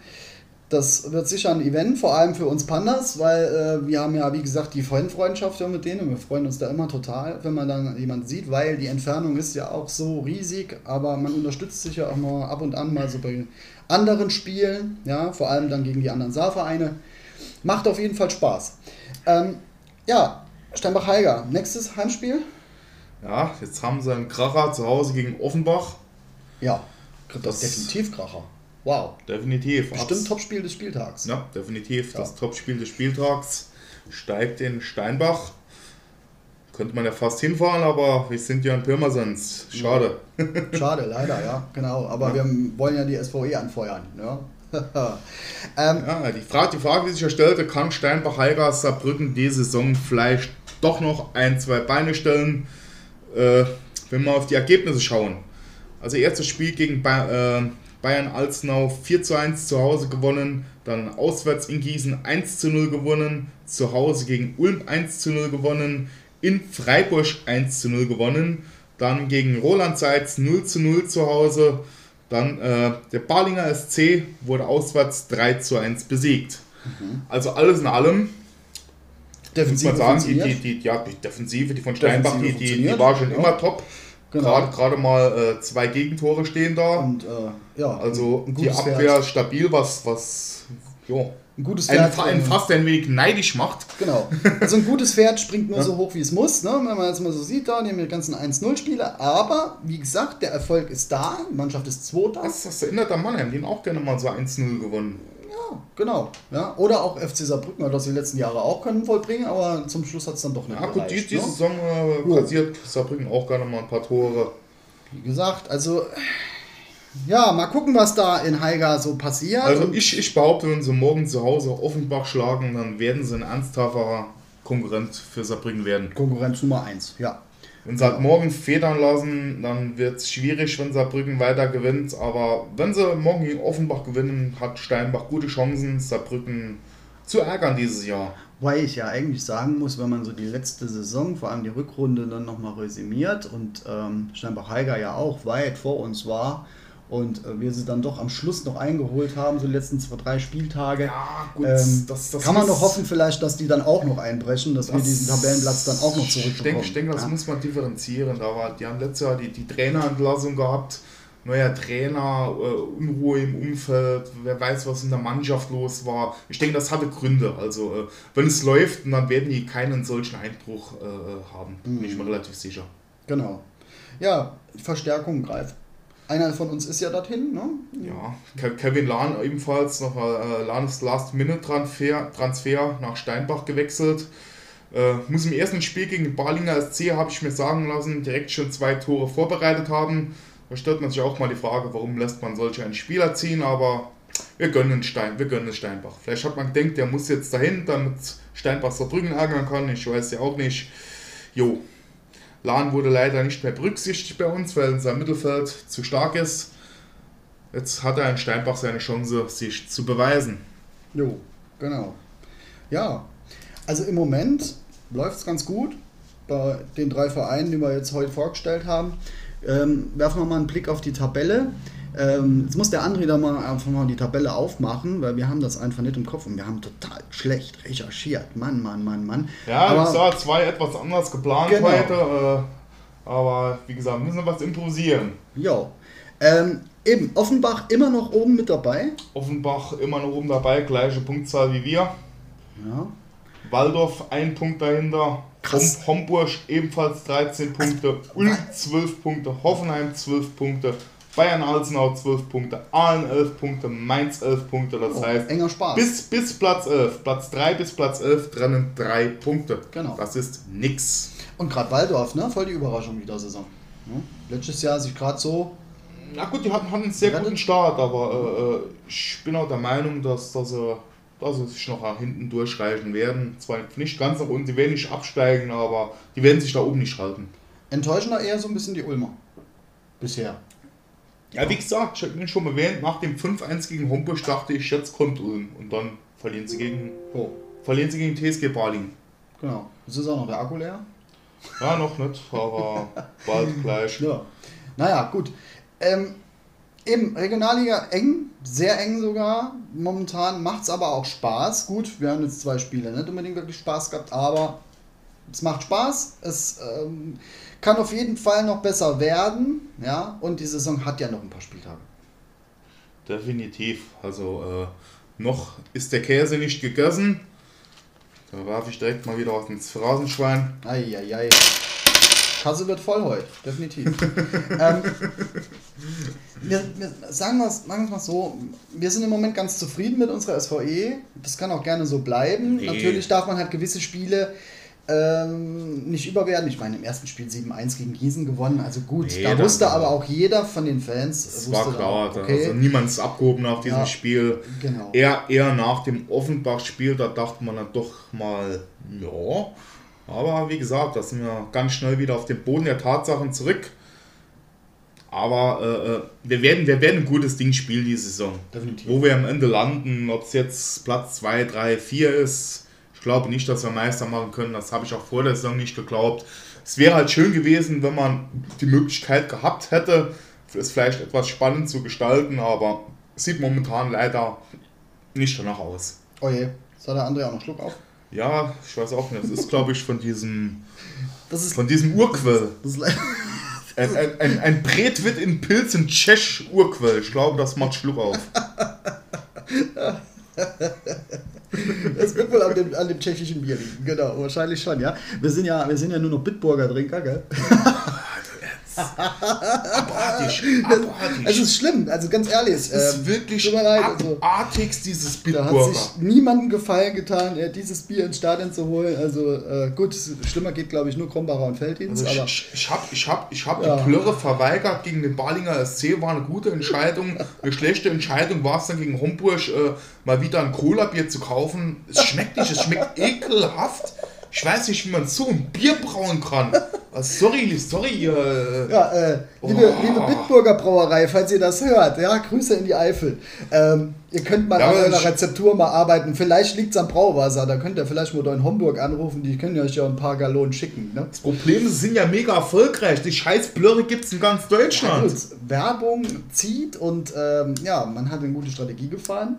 das wird sicher ein Event, vor allem für uns Pandas, weil äh, wir haben ja, wie gesagt, die Fanfreundschaft ja mit denen und wir freuen uns da immer total, wenn man dann jemanden sieht, weil die Entfernung ist ja auch so riesig, aber man unterstützt sich ja auch mal ab und an mal so bei anderen Spielen, ja, vor allem dann gegen die anderen Saarvereine. Macht auf jeden Fall Spaß. Ähm, ja, Steinbach-Heiger, nächstes Heimspiel? Ja, jetzt haben sie einen Kracher zu Hause gegen Offenbach. Ja, das definitiv Kracher. Wow. Definitiv. Bestimmt Abs- Topspiel des Spieltags. Ja, definitiv. Ja. Das Topspiel des Spieltags steigt in Steinbach. Könnte man ja fast hinfahren, aber wir sind ja in Pirmasens. Schade. Schade, leider, ja, genau. Aber wir wollen ja die SVE anfeuern. Ja? ähm, Ja, die Frage, die Frage, die sich ja stellte, kann Steinbach Heiger Saarbrücken die Saison vielleicht doch noch ein, zwei Beine stellen, äh, wenn wir auf die Ergebnisse schauen. Also erstes Spiel gegen ba äh, Bayern Alzenau 4 zu 1 zu Hause gewonnen, dann auswärts in Gießen 1 zu 0 gewonnen, zu Hause gegen Ulm 1 zu 0 gewonnen, in Freiburg 1 zu 0 gewonnen, dann gegen Roland Seitz 0 zu 0 zu Hause, dann äh, der Balinger SC wurde auswärts 3 zu 1 besiegt. Also alles in allem muss Defensive man sagen, die, die, die, ja, die Defensive, die von Steinbach, die, die, die war schon ja. immer top. Genau. Gerade, mal äh, zwei Gegentore stehen da. Und äh, ja, Also ein die Abwehr Pferd. stabil, was, was jo, Ein gutes Pferd. fa- einen äh, fast ein wenig neidisch macht. Genau. Also ein gutes Pferd springt nur Ja. so hoch, wie es muss, ne? wenn man jetzt mal so sieht, da, die haben die ganzen 1-0-Spiele. Aber, wie gesagt, der Erfolg ist da, die Mannschaft ist Zweiter. Das, das erinnert an Mannheim, den auch gerne mal so 1-0 gewonnen. Ja, genau. Ja? Oder auch FC Saarbrücken hat das die letzten Jahre auch können vollbringen, aber zum Schluss hat es dann doch nicht Ja gut, die, gereicht, diese ne? Saison äh, Ja. kassiert Saarbrücken auch gerne mal ein paar Tore. Wie gesagt, also ja, mal gucken, was da in Haiger so passiert. Also ich, ich behaupte, wenn sie morgen zu Hause Offenbach schlagen, dann werden sie ein ernsthafter Konkurrent für Saarbrücken werden. Konkurrenz Nummer 1, ja. Wenn sie halt morgen federn lassen, dann wird es schwierig, wenn Saarbrücken weiter gewinnt. Aber wenn sie morgen gegen Offenbach gewinnen, hat Steinbach gute Chancen, Saarbrücken zu ärgern dieses Jahr. Weil ich ja eigentlich sagen muss, wenn man so die letzte Saison, vor allem die Rückrunde, dann nochmal resümiert und ähm, Steinbach-Heiger ja auch weit vor uns war und äh, wir sie dann doch am Schluss noch eingeholt haben, so die letzten zwei, drei Spieltage. Ja, gut, Ähm, das, das kann man noch hoffen, vielleicht, dass die dann auch noch einbrechen, dass wir Das- diesen Tabellenplatz dann auch noch Ich denke, zurückbekommen. ich denke das ja. muss man differenzieren. Da war, die haben letztes Jahr die, die Trainerentlassung gehabt. neuer Trainer, äh, Unruhe im Umfeld, wer weiß, was in der Mannschaft los war. Ich denke, das hatte Gründe. Also, äh, wenn es läuft, dann werden die keinen solchen Einbruch äh, haben. Bin ich mir relativ sicher. Genau. Ja, Verstärkung greift. Einer von uns ist ja dorthin, ne? Ja, Ke- Kevin Lahn ebenfalls noch äh, Last-Minute-Transfer Transfer nach Steinbach gewechselt. Äh, muss im ersten Spiel gegen den Balinger SC, habe ich mir sagen lassen, direkt schon zwei Tore vorbereitet haben. Da stellt man sich auch mal die Frage, warum lässt man solche einen Spieler ziehen, aber wir gönnen Stein, wir gönnen Steinbach. Vielleicht hat man gedacht, der muss jetzt dahin, damit Steinbach Saarbrücken ärgern kann. Ich weiß ja auch nicht. Jo, Lahn wurde leider nicht mehr berücksichtigt bei uns, weil unser Mittelfeld zu stark ist. Jetzt hat er in Steinbach seine Chance, sich zu beweisen. Jo, genau. Ja, also im Moment läuft es ganz gut bei den drei Vereinen, die wir jetzt heute vorgestellt haben. Ähm, werfen wir mal einen Blick auf die Tabelle. Ähm, jetzt muss der André da mal einfach mal die Tabelle aufmachen, weil wir haben das einfach nicht im Kopf und wir haben total schlecht recherchiert. Mann, Mann, Mann, Mann. Ja, Aber- es war zwei etwas anders geplant Genau. heute. Äh, aber wie gesagt, müssen wir was improvisieren. Jo. Ähm, eben, Offenbach immer noch oben mit dabei. Offenbach immer noch oben dabei, gleiche Punktzahl wie wir. Ja. Waldorf ein Punkt dahinter. Krass. Hom Homburg ebenfalls 13 Punkte. Ulm 12 Punkte. Hoffenheim 12 Punkte. Bayern Alzenau 12 Punkte. Aalen 11 Punkte. Mainz 11 Punkte. Das Oh, heißt, enger Spaß. bis, bis Platz 11. Platz 3 bis Platz 11 trennen 3 Punkte. Genau. Das ist nix. Und gerade Waldorf, ne? Voll die Überraschung dieser Saison. Ne? Letztes Jahr sich gerade so. Na gut, die hatten, hatten einen sehr guten Start, aber äh, äh, ich bin auch der Meinung, dass, dass, sie, dass sie sich noch hinten durchreichen werden. Zwar nicht ganz nach unten, die werden nicht absteigen, aber die werden sich da oben nicht halten. Enttäuschender eher so ein bisschen die Ulmer. Bisher. Ja, wie gesagt, ich habe Ihnen schon erwähnt, nach dem 5-1 gegen Homburg dachte ich, jetzt kommt Ulm. Und dann verlieren sie gegen, Oh, verlieren sie gegen TSG Balingen. genau. Jetzt ist auch noch der Akku leer. Ja, noch nicht, aber bald gleich. Ja. Naja, gut. Ähm, eben, Regionalliga eng, sehr eng sogar. Momentan macht es aber auch Spaß. Gut, wir haben jetzt zwei Spiele nicht unbedingt wirklich Spaß gehabt, aber es macht Spaß. Es ähm, kann auf jeden Fall noch besser werden. Ja, und die Saison hat ja noch ein paar Spieltage. Definitiv. Also äh, noch ist der Käse nicht gegessen. Da werfe ich direkt mal wieder was ins Phrasenschwein. Eieiei. Kasse wird voll heute, definitiv. ähm, wir, wir sagen wir es mal so, wir sind im Moment ganz zufrieden mit unserer SVE. Das kann auch gerne so bleiben. Nee. Natürlich darf man halt gewisse Spiele ähm, nicht überwerten. Ich meine, im ersten Spiel 7-1 gegen Gießen gewonnen. Also gut, Nee, da wusste aber auch jeder von den Fans. Wusste war klar. dann, okay, Also niemand ist abgehoben nach diesem Ja. Spiel. genau. Eher, eher nach dem Offenbach-Spiel, da dachte man dann doch mal, ja. Aber wie gesagt, da sind wir ganz schnell wieder auf den Boden der Tatsachen zurück. Aber äh, äh, wir, werden, wir werden ein gutes Ding spielen diese Saison. Definitiv. Wo wir am Ende landen, ob es jetzt Platz 2, 3, 4 ist, ich glaube nicht, dass wir Meister machen können. Das habe ich auch vor der Saison nicht geglaubt. Es wäre halt schön gewesen, wenn man die Möglichkeit gehabt hätte, es vielleicht etwas spannend zu gestalten, aber es sieht momentan leider nicht danach aus. Oh je, soll der André auch noch Schluck auf? Ja, ich weiß auch nicht. Das ist, glaube ich, von diesem, Das ist, von diesem Urquell. das ist Ein, ein, ein, ein Bretwit in Pilzen Tschech Urquell. Ich glaube, das macht Schluck auf. Das wird wohl an dem, an dem tschechischen Bier liegen, genau, wahrscheinlich schon, ja. Wir sind ja, wir sind ja nur noch Bitburger Trinker, gell? Abartig, Es abartig. ist schlimm, also ganz ehrlich. Es ist ähm, wirklich tut mir leid, also, dieses da hat sich niemandem gefallen getan, äh, dieses Bier ins Stadion zu holen. Also äh, gut, schlimmer geht, glaube ich, nur Krombacher und Felddienst, Also ich, ich habe ich hab, ich hab Ja. die Plörre verweigert gegen den Balinger SC, war eine gute Entscheidung. Eine schlechte Entscheidung war es dann gegen Homburg, äh, mal wieder ein Cola-Bier zu kaufen. Es schmeckt nicht, es schmeckt ekelhaft. Ich weiß nicht, wie man so ein Bier brauen kann. Also sorry, sorry, ihr. äh, ja, äh, liebe, Oh. liebe Bitburger Brauerei, falls ihr das hört, ja, Grüße in die Eifel. Ähm, ihr könnt mal Ja, an eurer Rezeptur mal arbeiten. Vielleicht liegt es am Brauwasser, da könnt ihr vielleicht mal in Homburg anrufen, die können euch ja ein paar Gallonen schicken. Ne? Das Problem ist, sie sind ja mega erfolgreich. Die scheiß Blöre gibt es in ganz Deutschland. Gut, Werbung zieht und ähm, ja, man hat eine gute Strategie gefahren.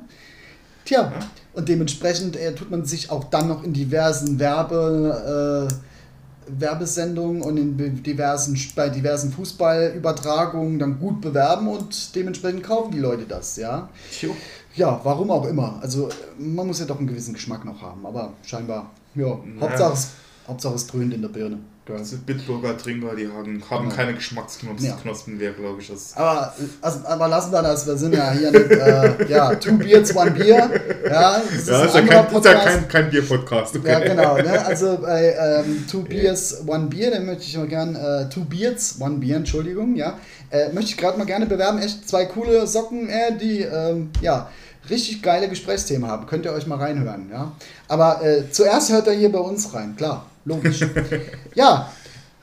Tja, und dementsprechend äh, tut man sich auch dann noch in diversen Werbe, äh, Werbesendungen und in diversen, bei diversen Fußballübertragungen dann gut bewerben und dementsprechend kaufen die Leute das, ja. Jo. Ja, warum auch immer. Also man muss ja doch einen gewissen Geschmack noch haben, aber scheinbar, ja, Hauptsache, es, Hauptsache es dröhnt in der Birne. Geil. Also Bitburger Trinker, die haben, haben Ja. keine Geschmacksknospen Ja. Mehr, glaube ich. Das Aber, also, aber lassen wir das, wir sind ja hier mit, äh, ja, Two Beards, One Beer. Ja, das ist ja, ein ist ja kein, ist ja Podcast. kein, kein Bier-Podcast. Okay. Ja, genau. Ne? Also bei ähm, Two Beers, One Beer, den möchte ich mal gern, äh, Two Beards, One Beer, Entschuldigung, ja. Äh, möchte ich gerade mal gerne bewerben. Echt zwei coole Socken, äh, die, ähm, ja, richtig geile Gesprächsthemen haben. Könnt ihr euch mal reinhören, ja. Aber äh, zuerst hört er hier bei uns rein, klar, logisch. ja,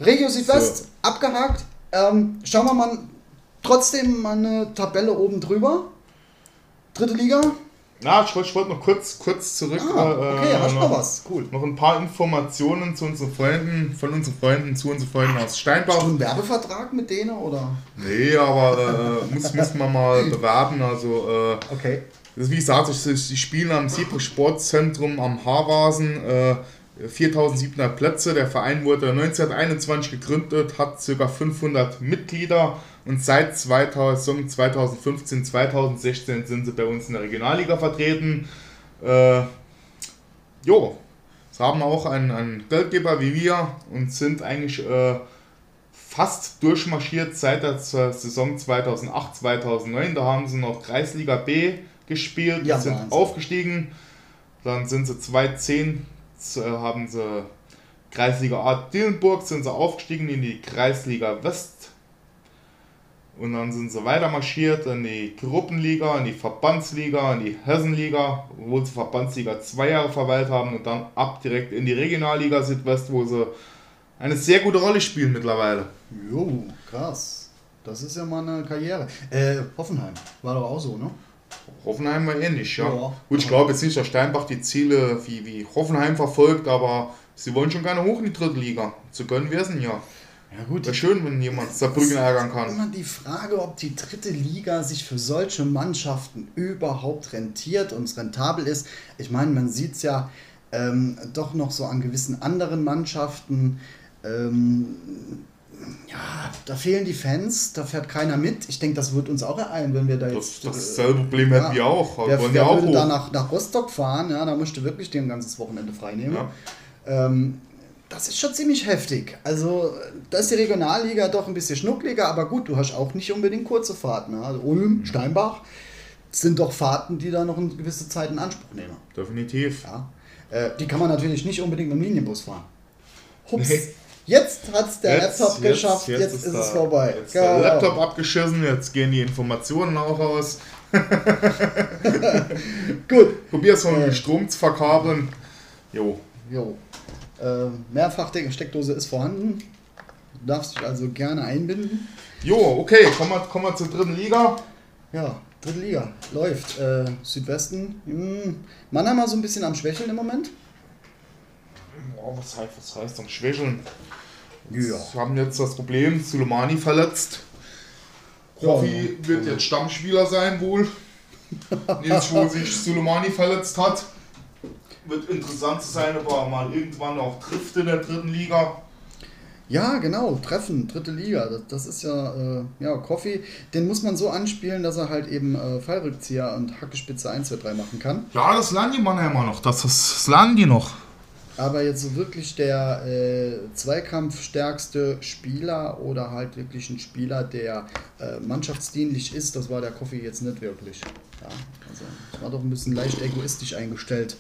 Regio Südwest, So. abgehakt. Ähm, schauen wir mal trotzdem mal eine Tabelle oben drüber. Dritte Liga. Na, ich wollte ich wollte noch kurz, kurz zurück. Ah, okay, äh, hast du noch was? Cool. Noch ein paar Informationen zu unseren Freunden, von unseren Freunden zu unseren Freunden aus Hast Steinbach. du einen Werbevertrag mit denen oder? Nee, aber äh, muss, muss man mal bewerben. Also, äh, Okay. das wie gesagt, ich, ich spiele am Siebel Sportzentrum am Haarwasen. Äh, 4700 Plätze. Der Verein wurde 1921 gegründet, hat ca. 500 Mitglieder und seit 2000, 2015, 2016 sind sie bei uns in der Regionalliga vertreten. Äh, jo, sie haben auch einen, einen Geldgeber wie wir und sind eigentlich äh, fast durchmarschiert seit der Saison 2008, 2009. Da haben sie noch Kreisliga B gespielt, Ja, sind Wahnsinn. aufgestiegen. Dann sind sie 2010, z- haben sie Kreisliga A Dillenburg, sind sie aufgestiegen in die Kreisliga West. Und dann sind sie weiter marschiert in die Gruppenliga, in die Verbandsliga, in die Hessenliga, wo sie Verbandsliga zwei Jahre verweilt haben und dann ab direkt in die Regionalliga Südwest, wo sie eine sehr gute Rolle spielen mittlerweile. Jo, krass. Das ist ja mal eine Karriere. Äh, Hoffenheim. War doch auch so, ne? Hoffenheim war ähnlich, ja. Ja. Gut, ich glaube jetzt nicht, dass Steinbach die Ziele wie, wie Hoffenheim verfolgt, aber sie wollen schon gerne hoch in die dritte Liga. Zu gönnen wäre es Jahr. Ja gut. Wäre schön, wenn jemand Saarbrücken ärgern kann. Immer die Frage, ob die dritte Liga sich für solche Mannschaften überhaupt rentiert und rentabel ist. Ich meine, man sieht es ja ähm, doch noch so an gewissen anderen Mannschaften. Ähm, ja, da fehlen die Fans, da fährt keiner mit. Ich denke, das wird uns auch ereilen, wenn wir da Das, jetzt. äh, dasselbe Problem hätten ja. wir auch. Wir Wer, wer ja auch würde hoch. da nach, nach Rostock fahren? Ja, da möchte wirklich den ganzes Wochenende frei nehmen. Ja. Ähm, das ist schon ziemlich heftig. Also, da ist die Regionalliga doch ein bisschen schnuckliger, aber gut, du hast auch nicht unbedingt kurze Fahrten. Ne? Also Ulm, Steinbach sind doch Fahrten, die da noch eine gewisse Zeit in Anspruch nehmen. Definitiv. Ja? Äh, die kann man natürlich nicht unbedingt mit dem Linienbus fahren. Hups. Nee. Jetzt hat es der Jetzt- Laptop jetzt- geschafft, jetzt, ist, da- es vorbei. Jetzt ist der Genau. Laptop abgeschissen, jetzt gehen die Informationen auch raus. Gut. Probier's mal mit Äh. dem Strom zu verkabeln. Jo. Jo. Äh, Mehrfachsteckdose ist vorhanden. Du darfst dich also gerne einbinden. Jo, okay, kommen wir, kommen wir zur dritten Liga. Ja, dritte Liga läuft. Äh, Südwesten. Hm, Mannheim mal so ein bisschen am Schwächeln im Moment. Boah, was, heißt, was heißt am Schwächeln? Ja. Wir haben jetzt das Problem, Suleimani verletzt. Kofi ja. wird jetzt Stammspieler sein wohl. Jetzt, wo sich Suleimani verletzt hat. Wird interessant zu sein, ob er mal irgendwann auch trifft in der dritten Liga. Ja, genau, Treffen, dritte Liga. Das, das ist ja, äh, ja, Coffee, den muss man so anspielen, dass er halt eben äh, Fallrückzieher und Hackespitze 1, 2, 3 machen kann. Ja, das lernen die Mannheimer noch. Das, das, das lernen die noch. Aber jetzt so wirklich der äh, zweikampfstärkste Spieler oder halt wirklich ein Spieler, der äh, mannschaftsdienlich ist, das war der Coffee jetzt nicht wirklich. Ja, also das war doch ein bisschen leicht egoistisch eingestellt.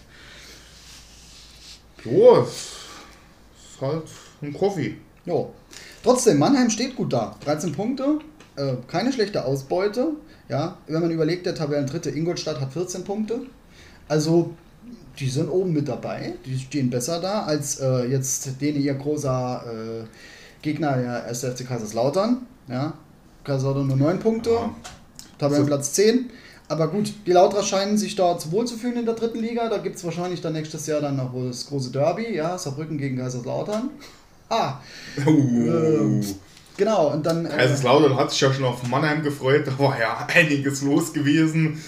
Jo, ist halt ein Kofi. Jo. Trotzdem, Mannheim steht gut da. 13 Punkte, äh, keine schlechte Ausbeute. Ja, wenn man überlegt, der Tabellendritte Ingolstadt hat 14 Punkte. Also, die sind oben mit dabei. Die stehen besser da als äh, jetzt den ihr großer äh, Gegner, der SFC Kaiserslautern. Ja, Kaiserslautern nur 9 Punkte, Ja. Tabellenplatz 10. Aber gut, die Lauter scheinen sich dort wohlzufühlen in der dritten Liga. Da gibt es wahrscheinlich dann nächstes Jahr dann noch wohl das große Derby. Ja, Saarbrücken gegen Kaiserslautern. Ah, Uh, Genau, und dann. Äh, Kaiserslautern hat sich ja schon auf Mannheim gefreut, da war ja einiges los gewesen.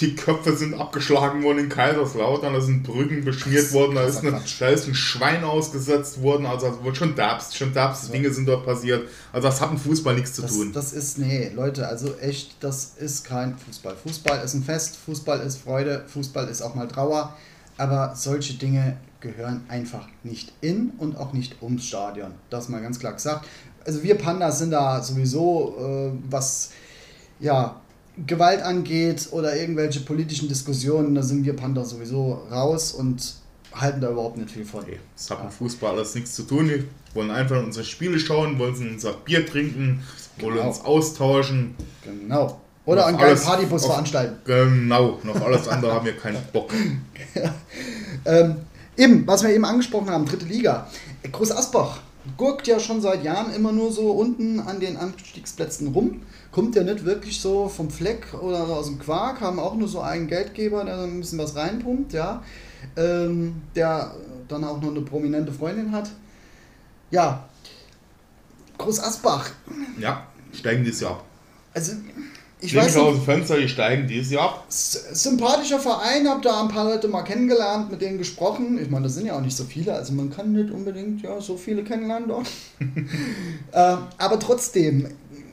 Die Köpfe sind abgeschlagen worden in Kaiserslautern, da sind Brücken beschmiert worden, da ist, eine, da ist, ein Schwein ausgesetzt worden, also schon Dabs, schon Dabs ja. Dinge sind dort passiert. Also das hat mit Fußball nichts zu das, tun. Das ist, nee, Leute, also echt, das ist kein Fußball. Fußball ist ein Fest, Fußball ist Freude, Fußball ist auch mal Trauer, aber solche Dinge gehören einfach nicht in und auch nicht ums Stadion. Das mal ganz klar gesagt also wir Pandas sind da sowieso, äh, was ja, Gewalt angeht oder irgendwelche politischen Diskussionen, da sind wir Panda sowieso raus und halten da überhaupt nicht viel von. Okay. Das hat mit Fußball alles nichts zu tun. Wir wollen einfach unsere Spiele schauen, wollen unser Bier trinken, wollen genau. uns austauschen. Genau. Oder einen geilen Partybus auf, veranstalten. Genau, noch alles andere haben wir keinen Bock. ähm, eben, was wir eben angesprochen haben, dritte Liga. Groß Asbach gurkt ja schon seit Jahren immer nur so unten an den Anstiegsplätzen rum. Kommt ja nicht wirklich so vom Fleck oder aus dem Quark, haben auch nur so einen Geldgeber, der ein bisschen was reinpumpt, ja. Ähm, der dann auch noch eine prominente Freundin hat. Ja. Groß Asbach. Ja, steigen dieses Jahr ab. Also, ich weiß nicht, aus dem Fenster, die steigen dieses Jahr ab. Sympathischer Verein, hab da ein paar Leute mal kennengelernt, mit denen gesprochen. Ich meine, das sind ja auch nicht so viele, also man kann nicht unbedingt ja, so viele kennenlernen dort. äh, aber trotzdem,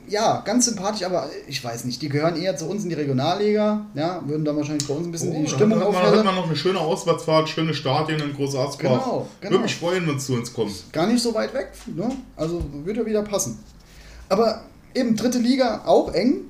ja, ganz sympathisch, aber ich weiß nicht, die gehören eher zu uns in die Regionalliga, ja, würden dann wahrscheinlich bei uns ein bisschen oh, die Stimmung aufhellen. Dann hat man noch eine schöne Auswärtsfahrt, schöne Stadien in Großarzbach. Genau, genau. Würde mich freuen, wenn es zu uns kommt. Gar nicht so weit weg, ne? also würde wieder passen. Aber eben dritte Liga auch eng,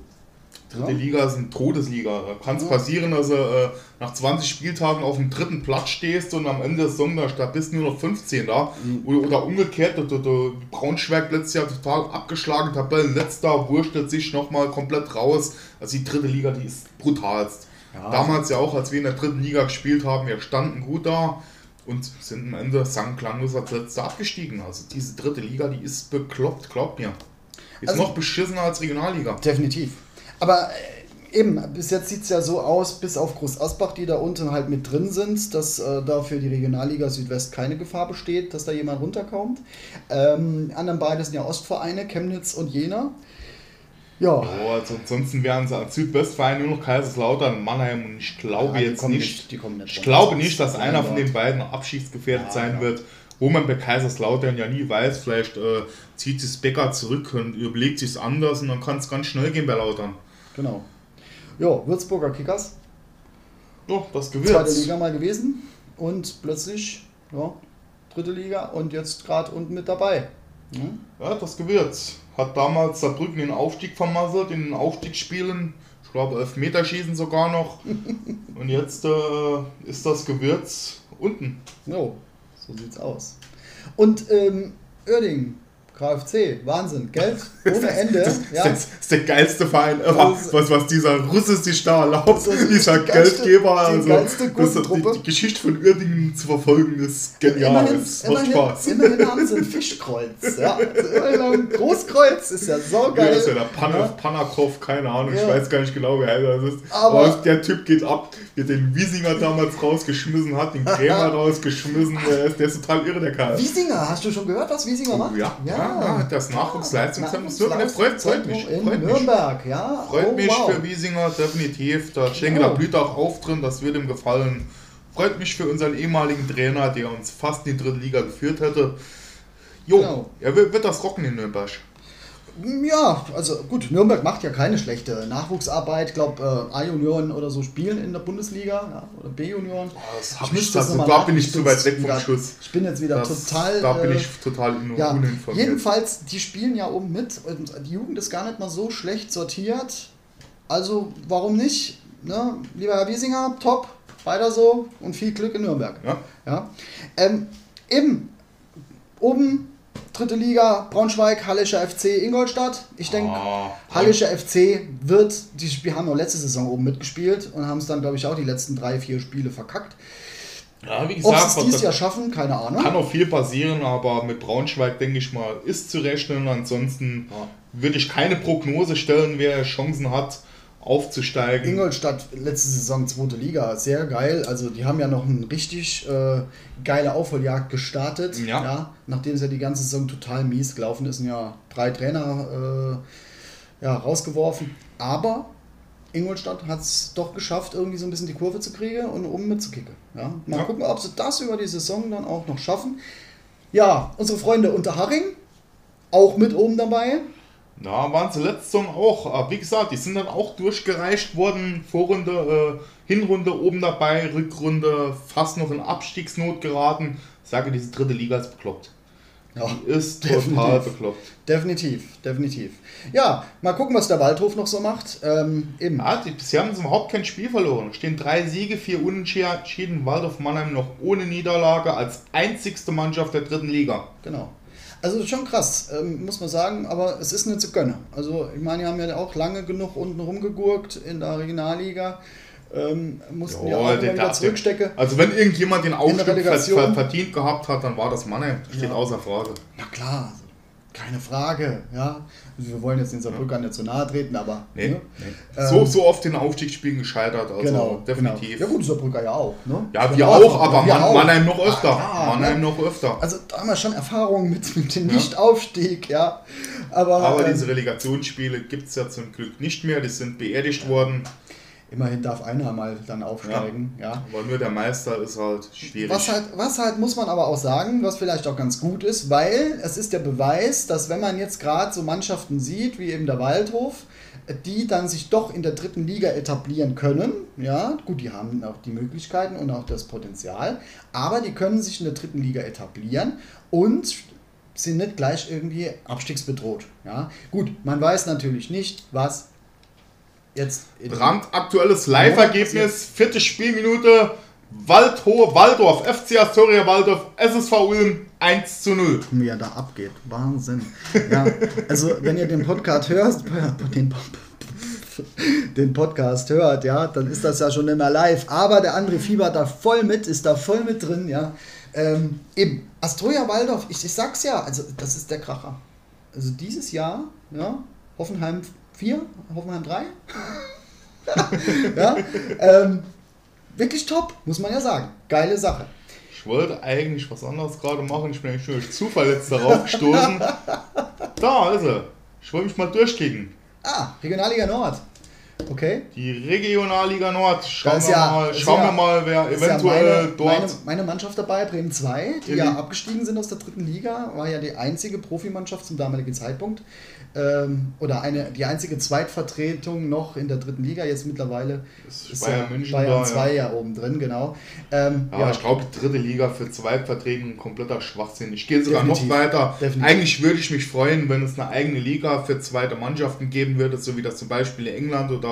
Dritte ja. Liga ist eine Todesliga. Da kann es ja. passieren, dass du äh, nach 20 Spieltagen auf dem dritten Platz stehst und am Ende des Saison da bist du nur noch 15 da. Mhm. Oder, oder, umgekehrt, der, der, der Braunschweig letztes Jahr total abgeschlagen, Tabellenletzter, wurschtelt sich nochmal komplett raus. Also die dritte Liga, die ist brutalst. Ja. Damals ja auch, als wir in der dritten Liga gespielt haben, wir standen gut da und sind am Ende sang klanglos als letzter abgestiegen. Also diese dritte Liga, die ist bekloppt, glaubt mir. Ist also, noch beschissener als Regionalliga. Definitiv. Aber äh, eben, bis jetzt sieht es ja so aus, bis auf Groß Asbach, die da unten halt mit drin sind, dass äh, da für die Regionalliga Südwest keine Gefahr besteht, dass da jemand runterkommt. Ähm, anderen beide sind ja Ostvereine, Chemnitz und Jena. Ja. Oh, also ansonsten wären es als Südwestverein nur noch Kaiserslautern, Mannheim und ich glaube ja, jetzt nicht, nicht, nicht ich glaube nicht, dass einer von den beiden abschiedsgefährdet ja, sein ja. wird wo man bei Kaiserslautern ja nie weiß, vielleicht äh, zieht sich Becker zurück und überlegt sich es anders und dann kann es ganz schnell gehen bei Lautern. Genau. Ja, Würzburger Kickers. Ja, das Gewürz. Zweite Liga mal gewesen und plötzlich, ja, dritte Liga und jetzt gerade unten mit dabei. Mhm. Ja, das Gewürz. Hat damals Saarbrücken den Aufstieg vermasselt, in den Aufstiegsspielen, ich glaube Elfmeterschießen sogar noch. und jetzt äh, ist das Gewürz unten. Jo, so sieht's aus. Und ähm, Oerding, KFC, Wahnsinn, Geld ohne Ende. Das, ja. das, ist der geilste Verein ever, was, was dieser Russe sich da erlaubt, dieser geilste, Geldgeber. Also, das, die, die, Geschichte von Uerdingen zu verfolgen ist genial. Immerhin, es macht immerhin, Spaß. Immerhin haben sie ein Fischkreuz. Ja. Also ein Großkreuz ist ja so geil. Ja, ist ja der Pan ja. Panakov, keine Ahnung, ja. ich weiß gar nicht genau, wer das ist. Aber, Aber, der Typ geht ab, wie den Wiesinger damals rausgeschmissen hat, den Krämer rausgeschmissen, der ist, der ist total irre, der Kerl. Wiesinger, hast du schon gehört, was Wiesinger macht? Ja, ja. Ja, das Nachwuchsleistungszentrum. Ja, freut, freut mich. In freut Nürnberg, mich. ja. Freut oh, mich wow. für Wiesinger, definitiv. Da, ich denke, da blüht auch auf drin, das wird ihm gefallen. Freut mich für unseren ehemaligen Trainer, der uns fast in die dritte Liga geführt hätte. Jo, genau. er wird, wird das rocken in Nürnberg. Ja, also gut, Nürnberg macht ja keine schlechte Nachwuchsarbeit. Ich glaube, äh, A-Junioren oder so spielen in der Bundesliga ja, oder B-Junioren. Oh, ich ich das da bin ich zu weit weg vom Schuss. Ich bin jetzt wieder das, total. Da bin ich äh, total ja, uninformiert. Jedenfalls, die spielen ja oben mit und die Jugend ist gar nicht mal so schlecht sortiert. Also, warum nicht? Ne? Lieber Herr Wiesinger, top, weiter so und viel Glück in Nürnberg. Ja. ja. Ähm, eben, oben dritte Liga, Braunschweig, Hallischer FC, Ingolstadt. Ich denke, oh, Hallischer FC wird, die, wir haben auch letzte Saison oben mitgespielt und haben es dann, glaube ich, auch die letzten drei, vier Spiele verkackt. Ja, wie gesagt, Ob sie es dieses Jahr schaffen, keine Ahnung. Kann auch viel passieren, aber mit Braunschweig, denke ich mal, ist zu rechnen. Ansonsten ja. würde ich keine Prognose stellen, wer Chancen hat. Aufzusteigen. Ingolstadt, letzte Saison zweite Liga, sehr geil. Also die haben ja noch eine richtig äh, geile Aufholjagd gestartet. Ja. Nachdem es ja die ganze Saison total mies gelaufen ist, sind ja drei Trainer äh, ja, rausgeworfen. Aber Ingolstadt hat es doch geschafft, irgendwie so ein bisschen die Kurve zu kriegen und oben mitzukicken. Ja? Mal Ja. gucken, ob sie das über die Saison dann auch noch schaffen. Ja, unsere Freunde Unterhaching, auch mit oben dabei. Da waren sie letzte Saison auch. Aber wie gesagt, die sind dann auch durchgereicht worden. Vorrunde, äh, Hinrunde oben dabei, Rückrunde fast noch in Abstiegsnot geraten. Ich sage, diese dritte Liga ist bekloppt. Ja, Die ist definitiv. total bekloppt. Definitiv, definitiv. Ja, mal gucken, was der Waldhof noch so macht. Ähm, eben. Ja, die, bisher haben sie überhaupt kein Spiel verloren. Stehen drei Siege, vier Unentschieden. Waldorf Mannheim noch ohne Niederlage als einzigste Mannschaft der dritten Liga. Genau. Also schon krass, ähm, muss man sagen, aber es ist nicht zu gönnen. Also ich meine, die haben ja auch lange genug unten rumgegurkt in der Regionalliga. Ähm, mussten ja, Ja, auch immer wieder zurückstecken. Also wenn irgendjemand den Aufstieg verdient gehabt hat, dann war das. Das steht Ja. außer Frage. Na klar, also, keine Frage. Ja. Also wir wollen jetzt den Saarbrückern nicht so nahe treten, aber Nee, ne? nee. Ähm, so, so oft in Aufstiegsspielen gescheitert, also genau, definitiv. Genau. Ja gut, Saarbrücker ja auch. Ne? Ja, Genau, wir auch, aber wir Mann, auch. Mannheim noch öfter. Ah, ja, Mannheim ne? noch öfter. Also da haben wir schon Erfahrungen mit, mit dem. Nichtaufstieg, ja. Aber, Aber ähm, diese Relegationsspiele gibt es ja zum Glück nicht mehr. Die sind beerdigt worden. Immerhin darf einer mal dann aufsteigen, ja. Aber nur der Meister ist halt schwierig. Was halt, was halt muss man aber auch sagen, was vielleicht auch ganz gut ist, weil es ist der Beweis, dass wenn man jetzt gerade so Mannschaften sieht, wie eben der Waldhof, die dann sich doch in der dritten Liga etablieren können, ja, gut, die haben auch die Möglichkeiten und auch das Potenzial, aber die können sich in der dritten Liga etablieren und sind nicht gleich irgendwie abstiegsbedroht, ja. Gut, man weiß natürlich nicht, was jetzt Brandaktuelles Live-Ergebnis, vierte Spielminute. Waldhohe Waldorf, FC Astoria Waldorf, SSV Ulm 1 zu 0. wie er da abgeht. Wahnsinn. Ja, also wenn ihr den Podcast hört, den, den Podcast hört, ja, dann ist das ja schon immer live. Aber der André fiebert da voll mit, ist da voll mit drin, ja. Ähm, eben, Astoria Waldorf, ich, ich sag's ja, also das ist der Kracher. Also dieses Jahr, ja, Hoffenheim 4, Hoffenheim 3. ja, ähm, wirklich top, muss man ja sagen. Geile Sache. Ich wollte eigentlich was anderes gerade machen. Ich bin eigentlich durch Zufall jetzt darauf gestoßen. Da ist er. Ich wollte mich mal durchklicken. Ah, Regionalliga Nord. Okay. Die Regionalliga Nord. Schauen, wir, ja- mal, schauen ja- wir mal, wer Ist ja eventuell meine, dort. meine, meine Mannschaft dabei, Bremen 2, die ja die- abgestiegen sind aus der dritten Liga, war ja die einzige Profimannschaft zum damaligen Zeitpunkt. Ähm, oder eine, die einzige Zweitvertretung noch in der dritten Liga, jetzt mittlerweile Ist ist Bayern ja München Bayern da, 2 ja. oben drin, genau. Ähm, Ja, ich glaube, die dritte Liga für Zweitverträgen ein kompletter Schwachsinn. Ich gehe sogar Definitiv. noch weiter. Definitiv. Eigentlich würde ich mich freuen, wenn es eine eigene Liga für zweite Mannschaften geben würde, so wie das zum Beispiel in England oder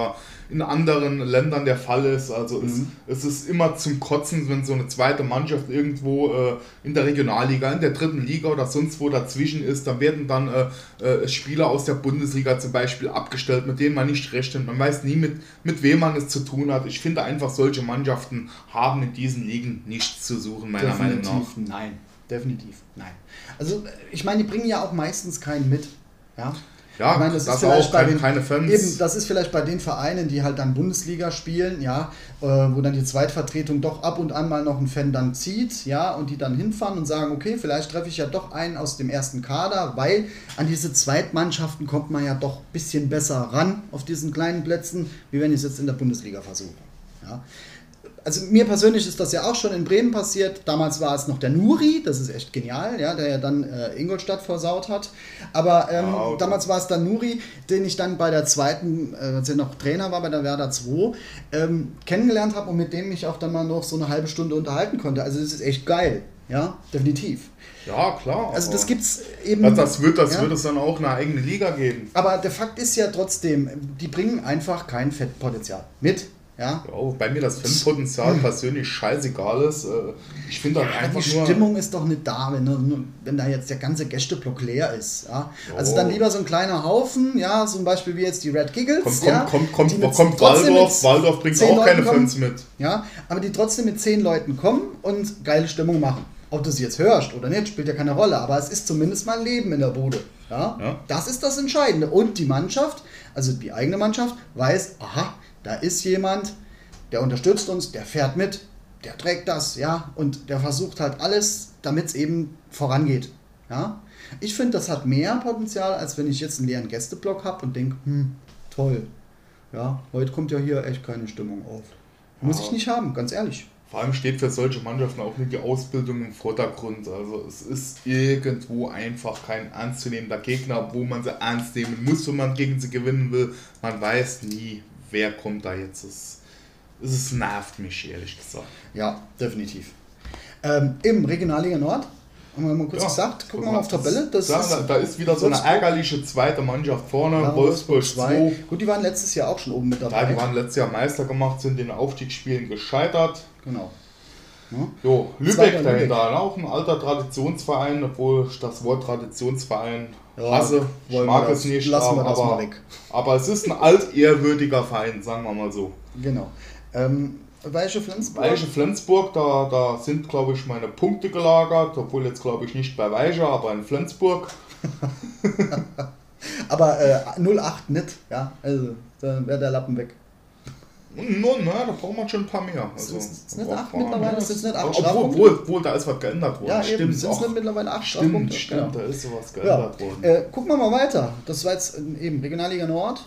in anderen Ländern der Fall ist. Also Mhm. es, es ist immer zum Kotzen, wenn so eine zweite Mannschaft irgendwo äh, in der Regionalliga, in der dritten Liga oder sonst wo dazwischen ist. Da werden dann äh, äh, Spieler aus der Bundesliga zum Beispiel abgestellt, mit denen man nicht rechnet. Man weiß nie, mit, mit wem man es zu tun hat. Ich finde einfach, solche Mannschaften haben in diesen Ligen nichts zu suchen, meiner Meinung nach. definitiv nein. Definitiv nein. Also, ich meine, die bringen ja auch meistens keinen mit. Ja. Ja, Ich meine, das, das ist vielleicht auch bei den- keine Fans. Eben, das ist vielleicht bei den Vereinen, die halt dann Bundesliga spielen, ja, äh, wo dann die Zweitvertretung doch ab und an mal noch einen Fan dann zieht, ja, und die dann hinfahren und sagen, okay, vielleicht treffe ich ja doch einen aus dem ersten Kader, weil an diese Zweitmannschaften kommt man ja doch ein bisschen besser ran auf diesen kleinen Plätzen, wie wenn ich es jetzt in der Bundesliga versuche. Ja. Also mir persönlich ist das ja auch schon in Bremen passiert. Damals war es noch der Nuri, das ist echt genial, ja, der ja dann äh, Ingolstadt versaut hat. Aber ähm, okay. damals war es dann Nuri, den ich dann bei der zweiten, äh, als er noch Trainer war bei der Werder 2, ähm, kennengelernt habe und mit dem ich auch dann mal noch so eine halbe Stunde unterhalten konnte. Also das ist echt geil, ja, definitiv. ja, klar. Also das gibt's eben. Das, das, wird, das ja. wird es dann auch eine eigene Liga geben. Aber der Fakt ist ja trotzdem, die bringen einfach kein Fettpotenzial mit. Ja, Ja, wobei mir das Fanpotenzial persönlich scheißegal ist. Äh, Ich finde halt Ja, einfach die nur. Stimmung ist doch nicht da, wenn, wenn da jetzt der ganze Gästeblock leer ist. Ja? Also dann lieber so ein kleiner Haufen, ja, zum Beispiel wie jetzt die Red Giggles. Kommt, ja, kommt, kommt, kommt, kommt Waldorf. Waldorf bringt auch keine kommen. Fans mit. Ja, aber die trotzdem mit zehn Leuten kommen und geile Stimmung machen. Ob du sie jetzt hörst oder nicht, spielt ja keine Rolle, aber es ist zumindest mal Leben in der Bude. Ja? Ja. Das ist das Entscheidende. Und die Mannschaft, also die eigene Mannschaft, weiß, aha, da ist jemand, der unterstützt uns, der fährt mit, der trägt das, ja, und der versucht halt alles, damit es eben vorangeht. Ja? Ich finde, das hat mehr Potenzial, als wenn ich jetzt einen leeren Gästeblock habe und denke, hm, toll. Ja, heute kommt ja hier echt keine Stimmung auf. Muss Ja. ich nicht haben, ganz ehrlich. Vor allem steht für solche Mannschaften auch nicht die Ausbildung im Vordergrund. Also es ist irgendwo einfach kein ernstzunehmender Gegner, wo man sie ernst nehmen muss, wenn man gegen sie gewinnen will. Man weiß nie, wer kommt da jetzt. Es, es nervt mich, ehrlich gesagt. Ja, definitiv. Ähm, Im Regionalliga Nord, haben wir mal kurz Ja, gesagt, gucken wir mal auf Tabelle. Das da, ist da, da ist wieder so eine ärgerliche zweite Mannschaft vorne. Ja, Wolfsburg zwei. 2. Gut, die waren letztes Jahr auch schon oben mit Ja, dabei. die waren letztes Jahr Meister gemacht, sind in den Aufstiegsspielen gescheitert. genau. Ja. Jo, Lübeck dahinter, auch ein alter Traditionsverein, obwohl ich das Wort Traditionsverein Ja, hasse. Ich wollen mag es nicht, lassen wir aber, das mal weg. aber es ist ein altehrwürdiger Verein, sagen wir mal so. Genau. Ähm, Weiche Flensburg. Weiche Flensburg, da, da sind, glaube ich, meine Punkte gelagert, obwohl jetzt, glaube ich, nicht bei Weiche, aber in Flensburg. Aber äh, 08 nicht, ja. Also, da wäre der Lappen weg. Nun, ne, da braucht man schon ein paar mehr. Also, Ist- ist nicht acht mittlerweile? Ist jetzt nicht acht Strafpunkte? obwohl, obwohl, da ist was geändert worden. Ja, eben. stimmt. Sind es nicht mittlerweile 8 Stimmt, Strafpunkte? stimmt, Genau. da ist sowas Ja. geändert worden. Äh, gucken wir mal weiter. Das war jetzt äh, eben Regionalliga Nord.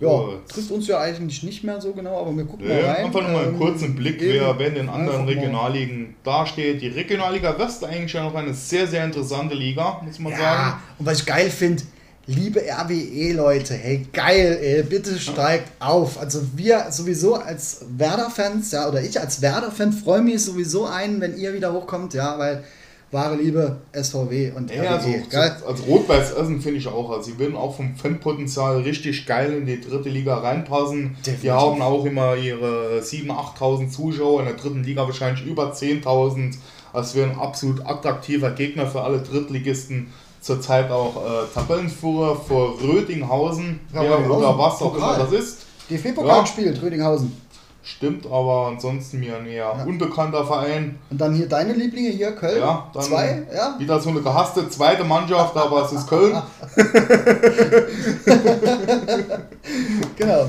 Ja, Gut. trifft uns ja eigentlich nicht mehr so genau, aber wir gucken Nee, mal rein. einfach nur mal einen Ähm, kurzen Blick, eben. wer, wer in den anderen. Regionalligen dasteht. Die Regionalliga West eigentlich ja noch eine sehr, sehr interessante Liga, muss man Ja, sagen. und was ich geil finde, liebe RWE-Leute, hey, geil, ey, bitte steigt auf. Also wir sowieso als Werder-Fans, ja, oder ich als Werder-Fan freue mich sowieso ein, wenn ihr wieder hochkommt, ja, weil wahre Liebe SVW und Ja, also, RWE, geil. so, also Rot-Weiß Essen finde ich auch. Also, sie würden auch vom Fanpotenzial richtig geil in die dritte Liga reinpassen. Definitiv. Die haben auch immer ihre 7.000, 8.000 Zuschauer, in der dritten Liga wahrscheinlich über 10.000. Also, es wäre ein absolut attraktiver Gegner für alle Drittligisten. Zurzeit auch äh, Tabellenführer vor Rödinghausen, Ja, oder was auch Pokal. immer das ist. DFB-Pokal Ja. gespielt, Rödinghausen. Stimmt, aber ansonsten mir ein eher unbekannter Verein. Und dann hier deine Lieblinge hier, Köln. Ja, dann Zwei, ja. wieder so eine gehasste zweite Mannschaft, aber es ist Köln. Genau.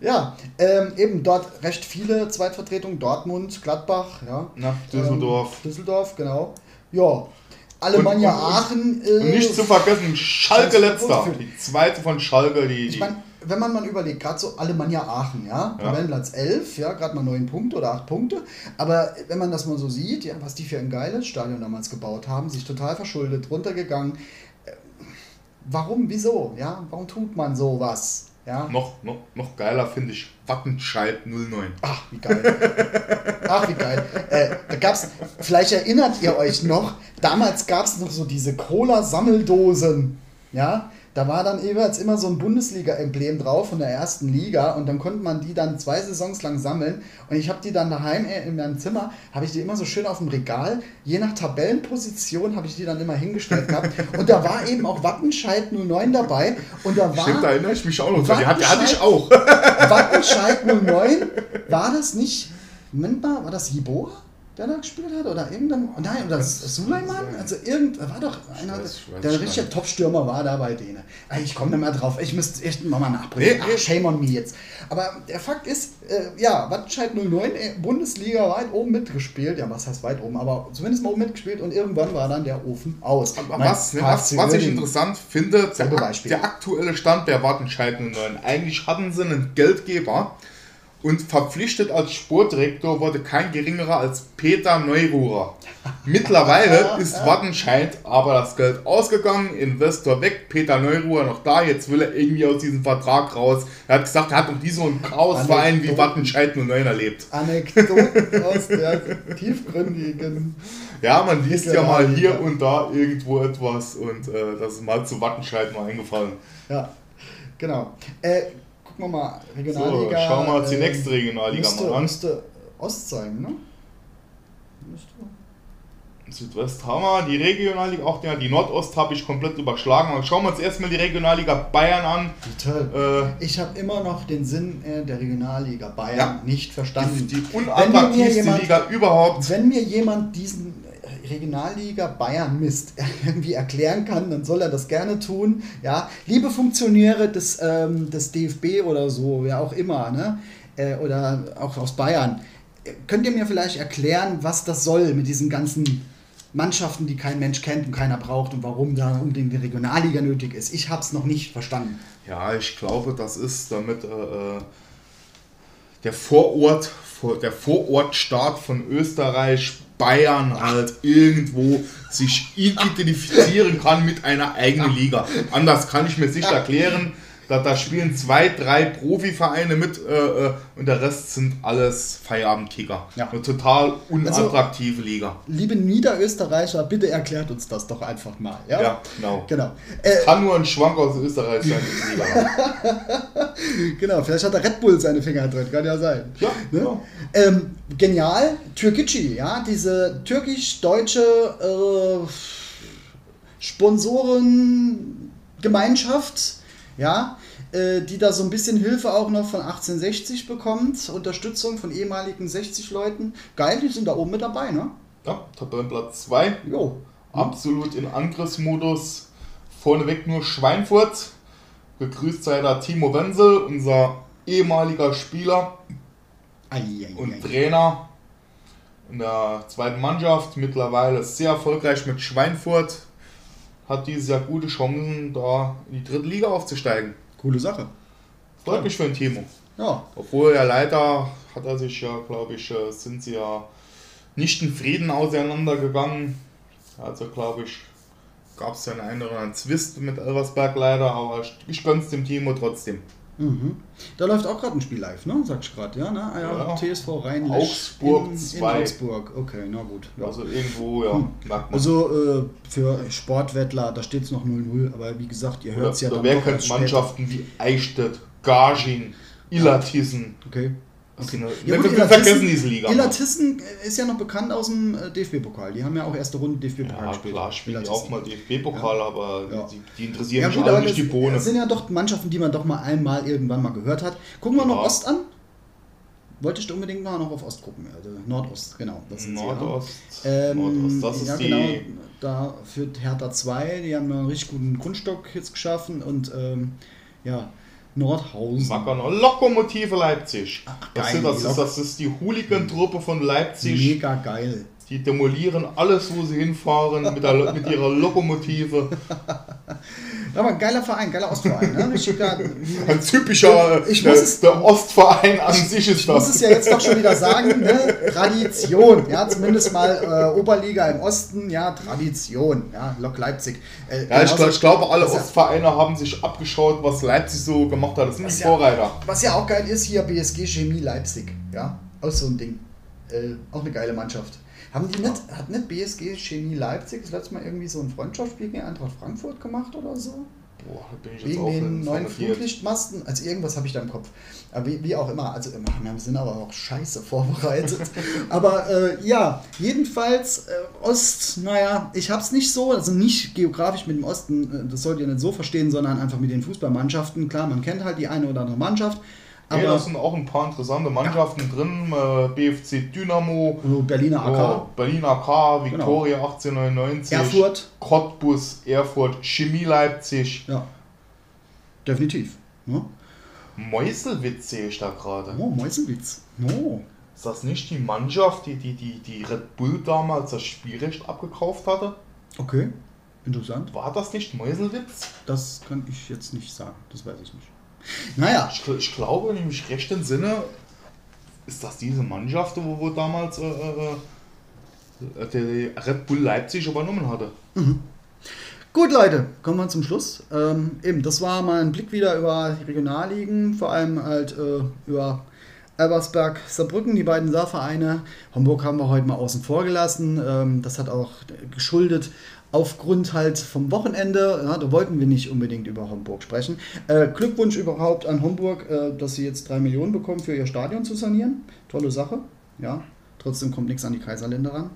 Ja, ähm, eben dort recht viele Zweitvertretungen. Dortmund, Gladbach, ja. Na, Düsseldorf. Ähm, Düsseldorf, genau. Ja. Alemannia Aachen. Äh, Und nicht zu vergessen, Schalke letzter. Die zweite von Schalke, die. Ich meine, wenn man mal überlegt, gerade so Alemannia Aachen, ja, Ja. Tabellenplatz 11, ja, gerade mal 9 Punkte oder 8 Punkte. Aber wenn man das mal so sieht, ja, was die für ein geiles Stadion damals gebaut haben, sich total verschuldet, runtergegangen. Äh, Warum, wieso, ja, warum tut man sowas? Ja, noch, noch, noch geiler finde ich Wattenscheid 09. Ach, wie geil. Ach, wie geil. Äh, da gab's, vielleicht erinnert ihr euch noch, damals gab es noch so diese Cola-Sammeldosen. Ja, da war dann jeweils immer so ein Bundesliga-Emblem drauf von der ersten Liga und dann konnte man die dann zwei Saisons lang sammeln. Und ich habe die dann daheim in meinem Zimmer, habe ich die immer so schön auf dem Regal. Je nach Tabellenposition habe ich die dann immer hingestellt gehabt. Und da war eben auch Wattenscheid 09 dabei. Und da war. Stimmt, da erinnere ich mich auch noch. dran. Die, hat, die hatte ich auch. Wattenscheid 09, war das nicht, Moment mal, war das Jeboa, der da gespielt hat? Oder irgendein, oh nein, oder Suleiman? Also irgend, war doch einer, weiß- der nicht. richtige Top-Stürmer war da bei denen. Ich komme nicht mehr drauf, ich müsste echt mal nachbringen. Ach, shame on me jetzt. Aber der Fakt ist, äh, ja, Wattenscheid 09, äh, Bundesliga weit oben mitgespielt. Ja, was heißt weit oben, aber zumindest mal oben mitgespielt und irgendwann war dann der Ofen aus. Was, was, was ich interessant finde, der, der aktuelle Stand der Wattenscheid 09. Eigentlich hatten sie einen Geldgeber und verpflichtet als Sportdirektor wurde kein geringerer als Peter Neururer. Mittlerweile ist Wattenscheid aber das Geld ausgegangen, Investor weg, Peter Neururer noch da, jetzt will er irgendwie aus diesem Vertrag raus. Er hat gesagt, er hat noch nie so einen Chaosverein wie. Wattenscheid 09 erlebt. Anekdoten aus der tiefgründigen Ja, man liest ja mal hier und da irgendwo etwas und äh, das ist mal zu Wattenscheid mal eingefallen. Ja, genau. Äh, gucken wir mal, Regionalliga. So, schauen wir uns die äh, nächste Regionalliga müsste, mal an. Müsste Ost sein, ne? Müsste. Südwest haben wir, die Regionalliga, auch ja, die Nordost habe ich komplett überschlagen. Aber schauen wir uns erstmal die Regionalliga Bayern an. Toll. Äh, Ich habe immer noch den Sinn äh, der Regionalliga Bayern Ja. nicht verstanden. die, die Wenn mir unattraktivste jemand- Liga überhaupt. Wenn mir jemand diesen Regionalliga Bayern Mist irgendwie erklären kann, dann soll er das gerne tun. Ja, liebe Funktionäre des, ähm, des DFB oder so, wer auch immer, ne? Äh, oder auch aus Bayern, könnt ihr mir vielleicht erklären, was das soll mit diesen ganzen Mannschaften, die kein Mensch kennt und keiner braucht und warum da unbedingt die Regionalliga nötig ist? Ich habe es noch nicht verstanden. Ja, ich glaube, das ist damit äh, äh der Vorort, der Vorortstaat von Österreich, Bayern halt irgendwo sich identifizieren kann mit einer eigenen Liga. Anders kann ich mir nicht erklären. Da, da spielen zwei, drei Profivereine mit äh, äh, und der Rest sind alles Feierabendkicker. Ja. Eine total unattraktive also, Liga. Liebe Niederösterreicher, bitte erklärt uns das doch einfach mal. Ja, ja genau. genau. Äh, kann nur ein Schwank aus Österreich sein, genau, vielleicht hat der Red Bull seine Finger drin, kann ja sein. Ja, ne? ja. Ähm, genial, Türkgücü, ja, diese türkisch-deutsche äh, Sponsorengemeinschaft ja, äh, die da so ein bisschen Hilfe auch noch von 1860 bekommt, Unterstützung von ehemaligen 60 Leuten. Geil, die sind da oben mit dabei, ne? Ja, Tabellenplatz 2. Jo. Absolut in Angriffsmodus. Vorneweg nur Schweinfurt. Gegrüßt sei da Timo Wenzel, unser ehemaliger Spieler ei, ei, und ei. Trainer in der zweiten Mannschaft. Mittlerweile sehr erfolgreich mit Schweinfurt hat dieses Jahr gute Chancen, da in die dritte Liga aufzusteigen. Coole Sache. Freut mich für ein Timo. Ja. Obwohl er leider hat er sich ja, glaube ich, äh, sind sie ja nicht in Frieden auseinandergegangen. Also glaube ich, gab es ja einen oder anderen Zwist mit Elversberg leider, aber ich, ich gönne es dem Timo trotzdem. Mhm. Da läuft auch gerade ein Spiel live, ne? Sag ich gerade, ja, ne? Ah, ja, ja. TSV Rhein Augsburg in, 2. in Augsburg, okay, na gut. Ja. Also irgendwo, ja. Hm. Also äh, für Sportwettler, da steht es noch 0-0, aber wie gesagt, ihr hört es ja dann. Wer kennt Mannschaften wie Eichstätt, Garching, Illertissen? Okay. Okay. Ja, gut, wir vergessen diese Liga. Illertissen ist ja noch bekannt aus dem äh, DFB-Pokal. Die haben ja auch erste Runde DFB-Pokal ja, gespielt. Klar, spielen auch mal DFB-Pokal, ja. aber ja. Die, die, interessieren ja, mich gut, alle nicht die Bohne. Das sind ja doch Mannschaften, die man doch mal einmal irgendwann mal gehört hat. Gucken wir noch Ost an. Wollte ich unbedingt mal noch auf Ost gucken. Also Nordost, genau. Das Nordost, ähm, Nordost, das ist ja, genau, die... Da führt Hertha 2, die haben einen richtig guten Grundstock jetzt geschaffen und ähm, ja, Nordhausen. Wacker Lokomotive Leipzig. Ach, das, geil, das, ist, das ist die Hooligan-Truppe von Leipzig. Mega geil. Die demolieren alles, wo sie hinfahren, mit, der, mit ihrer Lokomotive. Aber geiler Verein, geiler Ostverein. Ne? ein typischer ich der, es, der Ostverein an sich ist ich das. Ich muss es ja jetzt doch schon wieder sagen, ne? Tradition. Ja, zumindest mal äh, Oberliga im Osten, ja, Tradition. Ja, Lok Leipzig. Äh, ja, ich, ich, glaube, alle Ostvereine haben sich abgeschaut, was Leipzig so gemacht hat. Das sind die Vorreiter. Ja, was ja auch geil ist, hier BSG Chemie Leipzig. Ja, auch so ein Ding. Äh, auch eine geile Mannschaft. Haben die nicht, hat nicht BSG Chemie Leipzig das letzte Mal irgendwie so ein Freundschaftsspiel gegen Eintracht Frankfurt gemacht oder so? Boah, bin ich Wegen den neuen Flutlichtmasten, also irgendwas habe ich da im Kopf. Aber wie, wie, auch immer, also wir sind aber auch scheiße vorbereitet. aber äh, ja, jedenfalls äh, Ost, naja, ich habe es nicht so, also nicht geografisch mit dem Osten, äh, das sollt ihr nicht so verstehen, sondern einfach mit den Fußballmannschaften. Klar, man kennt halt die eine oder andere Mannschaft. Aber ja, da sind auch ein paar interessante Mannschaften ja. drin. Äh, BFC Dynamo, Berliner AK, oh, Berliner AK, Viktoria genau. 1899, Erfurt, Cottbus, Erfurt, Chemie Leipzig. Ja, definitiv. Ne? Meuselwitz sehe ich da gerade. Oh, Meuselwitz. Oh. Ist das nicht die Mannschaft, die, die, die, die Red Bull damals das Spielrecht abgekauft hatte? Okay, interessant. War das nicht Meuselwitz? Das kann ich jetzt nicht sagen, das weiß ich nicht. Naja. Ich, ich glaube, wenn ich mich recht entsinne, ist das diese Mannschaft, wo, wo damals äh, äh, äh der Red Bull Leipzig übernommen hatte. Mhm. Gut, Leute, kommen wir zum Schluss. Ähm, eben, das war mal ein Blick wieder über die Regionalligen, vor allem halt äh, über Elbersberg, Saarbrücken, die beiden Saarvereine. Homburg haben wir heute mal außen vor gelassen. Ähm, das hat auch geschuldet aufgrund halt vom Wochenende, ja, da wollten wir nicht unbedingt über Homburg sprechen. Äh, Glückwunsch überhaupt an Homburg, äh, dass sie jetzt drei Millionen bekommen für ihr Stadion zu sanieren. Tolle Sache, ja. Trotzdem kommt nichts an die Kaiserländer ran.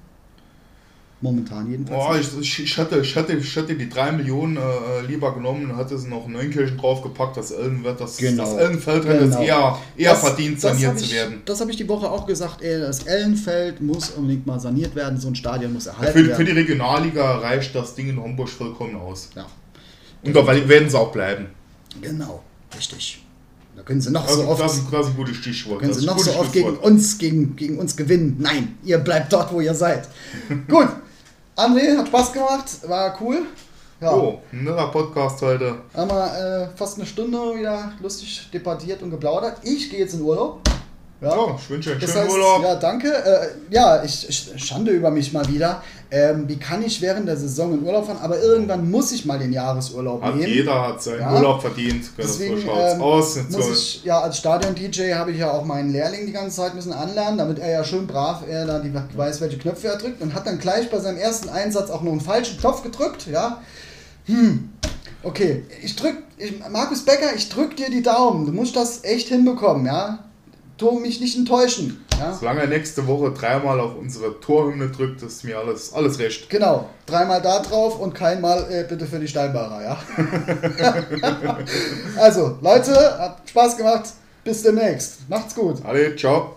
Momentan jedenfalls. Oh, ich, ich, ich, hätte, ich, hätte, ich hätte die 3 Millionen äh, lieber genommen und hätte sie noch Neunkirchen draufgepackt, dass Ellenfeld das, Genau. das Ellenfeld Genau. es eher, eher Das- verdient, das saniert zu werden. Das habe ich die Woche auch gesagt. Ey, das Ellenfeld muss unbedingt mal saniert werden. So ein Stadion muss erhalten Für, werden. für die Regionalliga reicht das Ding in Homburg vollkommen aus. ja, Und da werden sie auch bleiben. genau. Richtig. Da können sie noch Das, so oft, das, ist, das ist ein gutes Stichwort. können das sie noch so oft gegen uns, gegen, gegen uns gewinnen. Nein, ihr bleibt dort, wo ihr seid. Gut. André, hat Spaß gemacht. War cool. Ja. Oh, ein netter Podcast heute. Haben wir äh, fast eine Stunde wieder lustig debattiert und geplaudert. Ich gehe jetzt in Urlaub. Ja. Ja, ich wünsche einen Das schönen heißt, Urlaub. ja, danke. Äh, ja, ich, ich Schande über mich mal wieder. Ähm, wie kann ich während der Saison in Urlaub fahren? Aber irgendwann muss ich mal den Jahresurlaub Hat nehmen. jeder hat seinen Ja. Urlaub verdient. Ja, Deswegen so schaut's ähm, aus. muss So, ich, ja, als Stadion-DJ habe ich ja auch meinen Lehrling die ganze Zeit müssen anlernen, damit er ja schön brav er da die weiß, welche Knöpfe er drückt und hat dann gleich bei seinem ersten Einsatz auch noch einen falschen Knopf gedrückt, ja. Hm. Okay, ich drück, ich, Markus Becker, ich drück dir die Daumen. Du musst das echt hinbekommen, ja. Tu mich nicht enttäuschen, ja. solange er nächste Woche dreimal auf unsere Torhymne drückt, ist mir alles, alles recht. Genau, dreimal da drauf und keinmal äh, bitte für die Steinbarer, ja. also, Leute, hat Spaß gemacht. Bis demnächst. Macht's gut. Alle, ciao.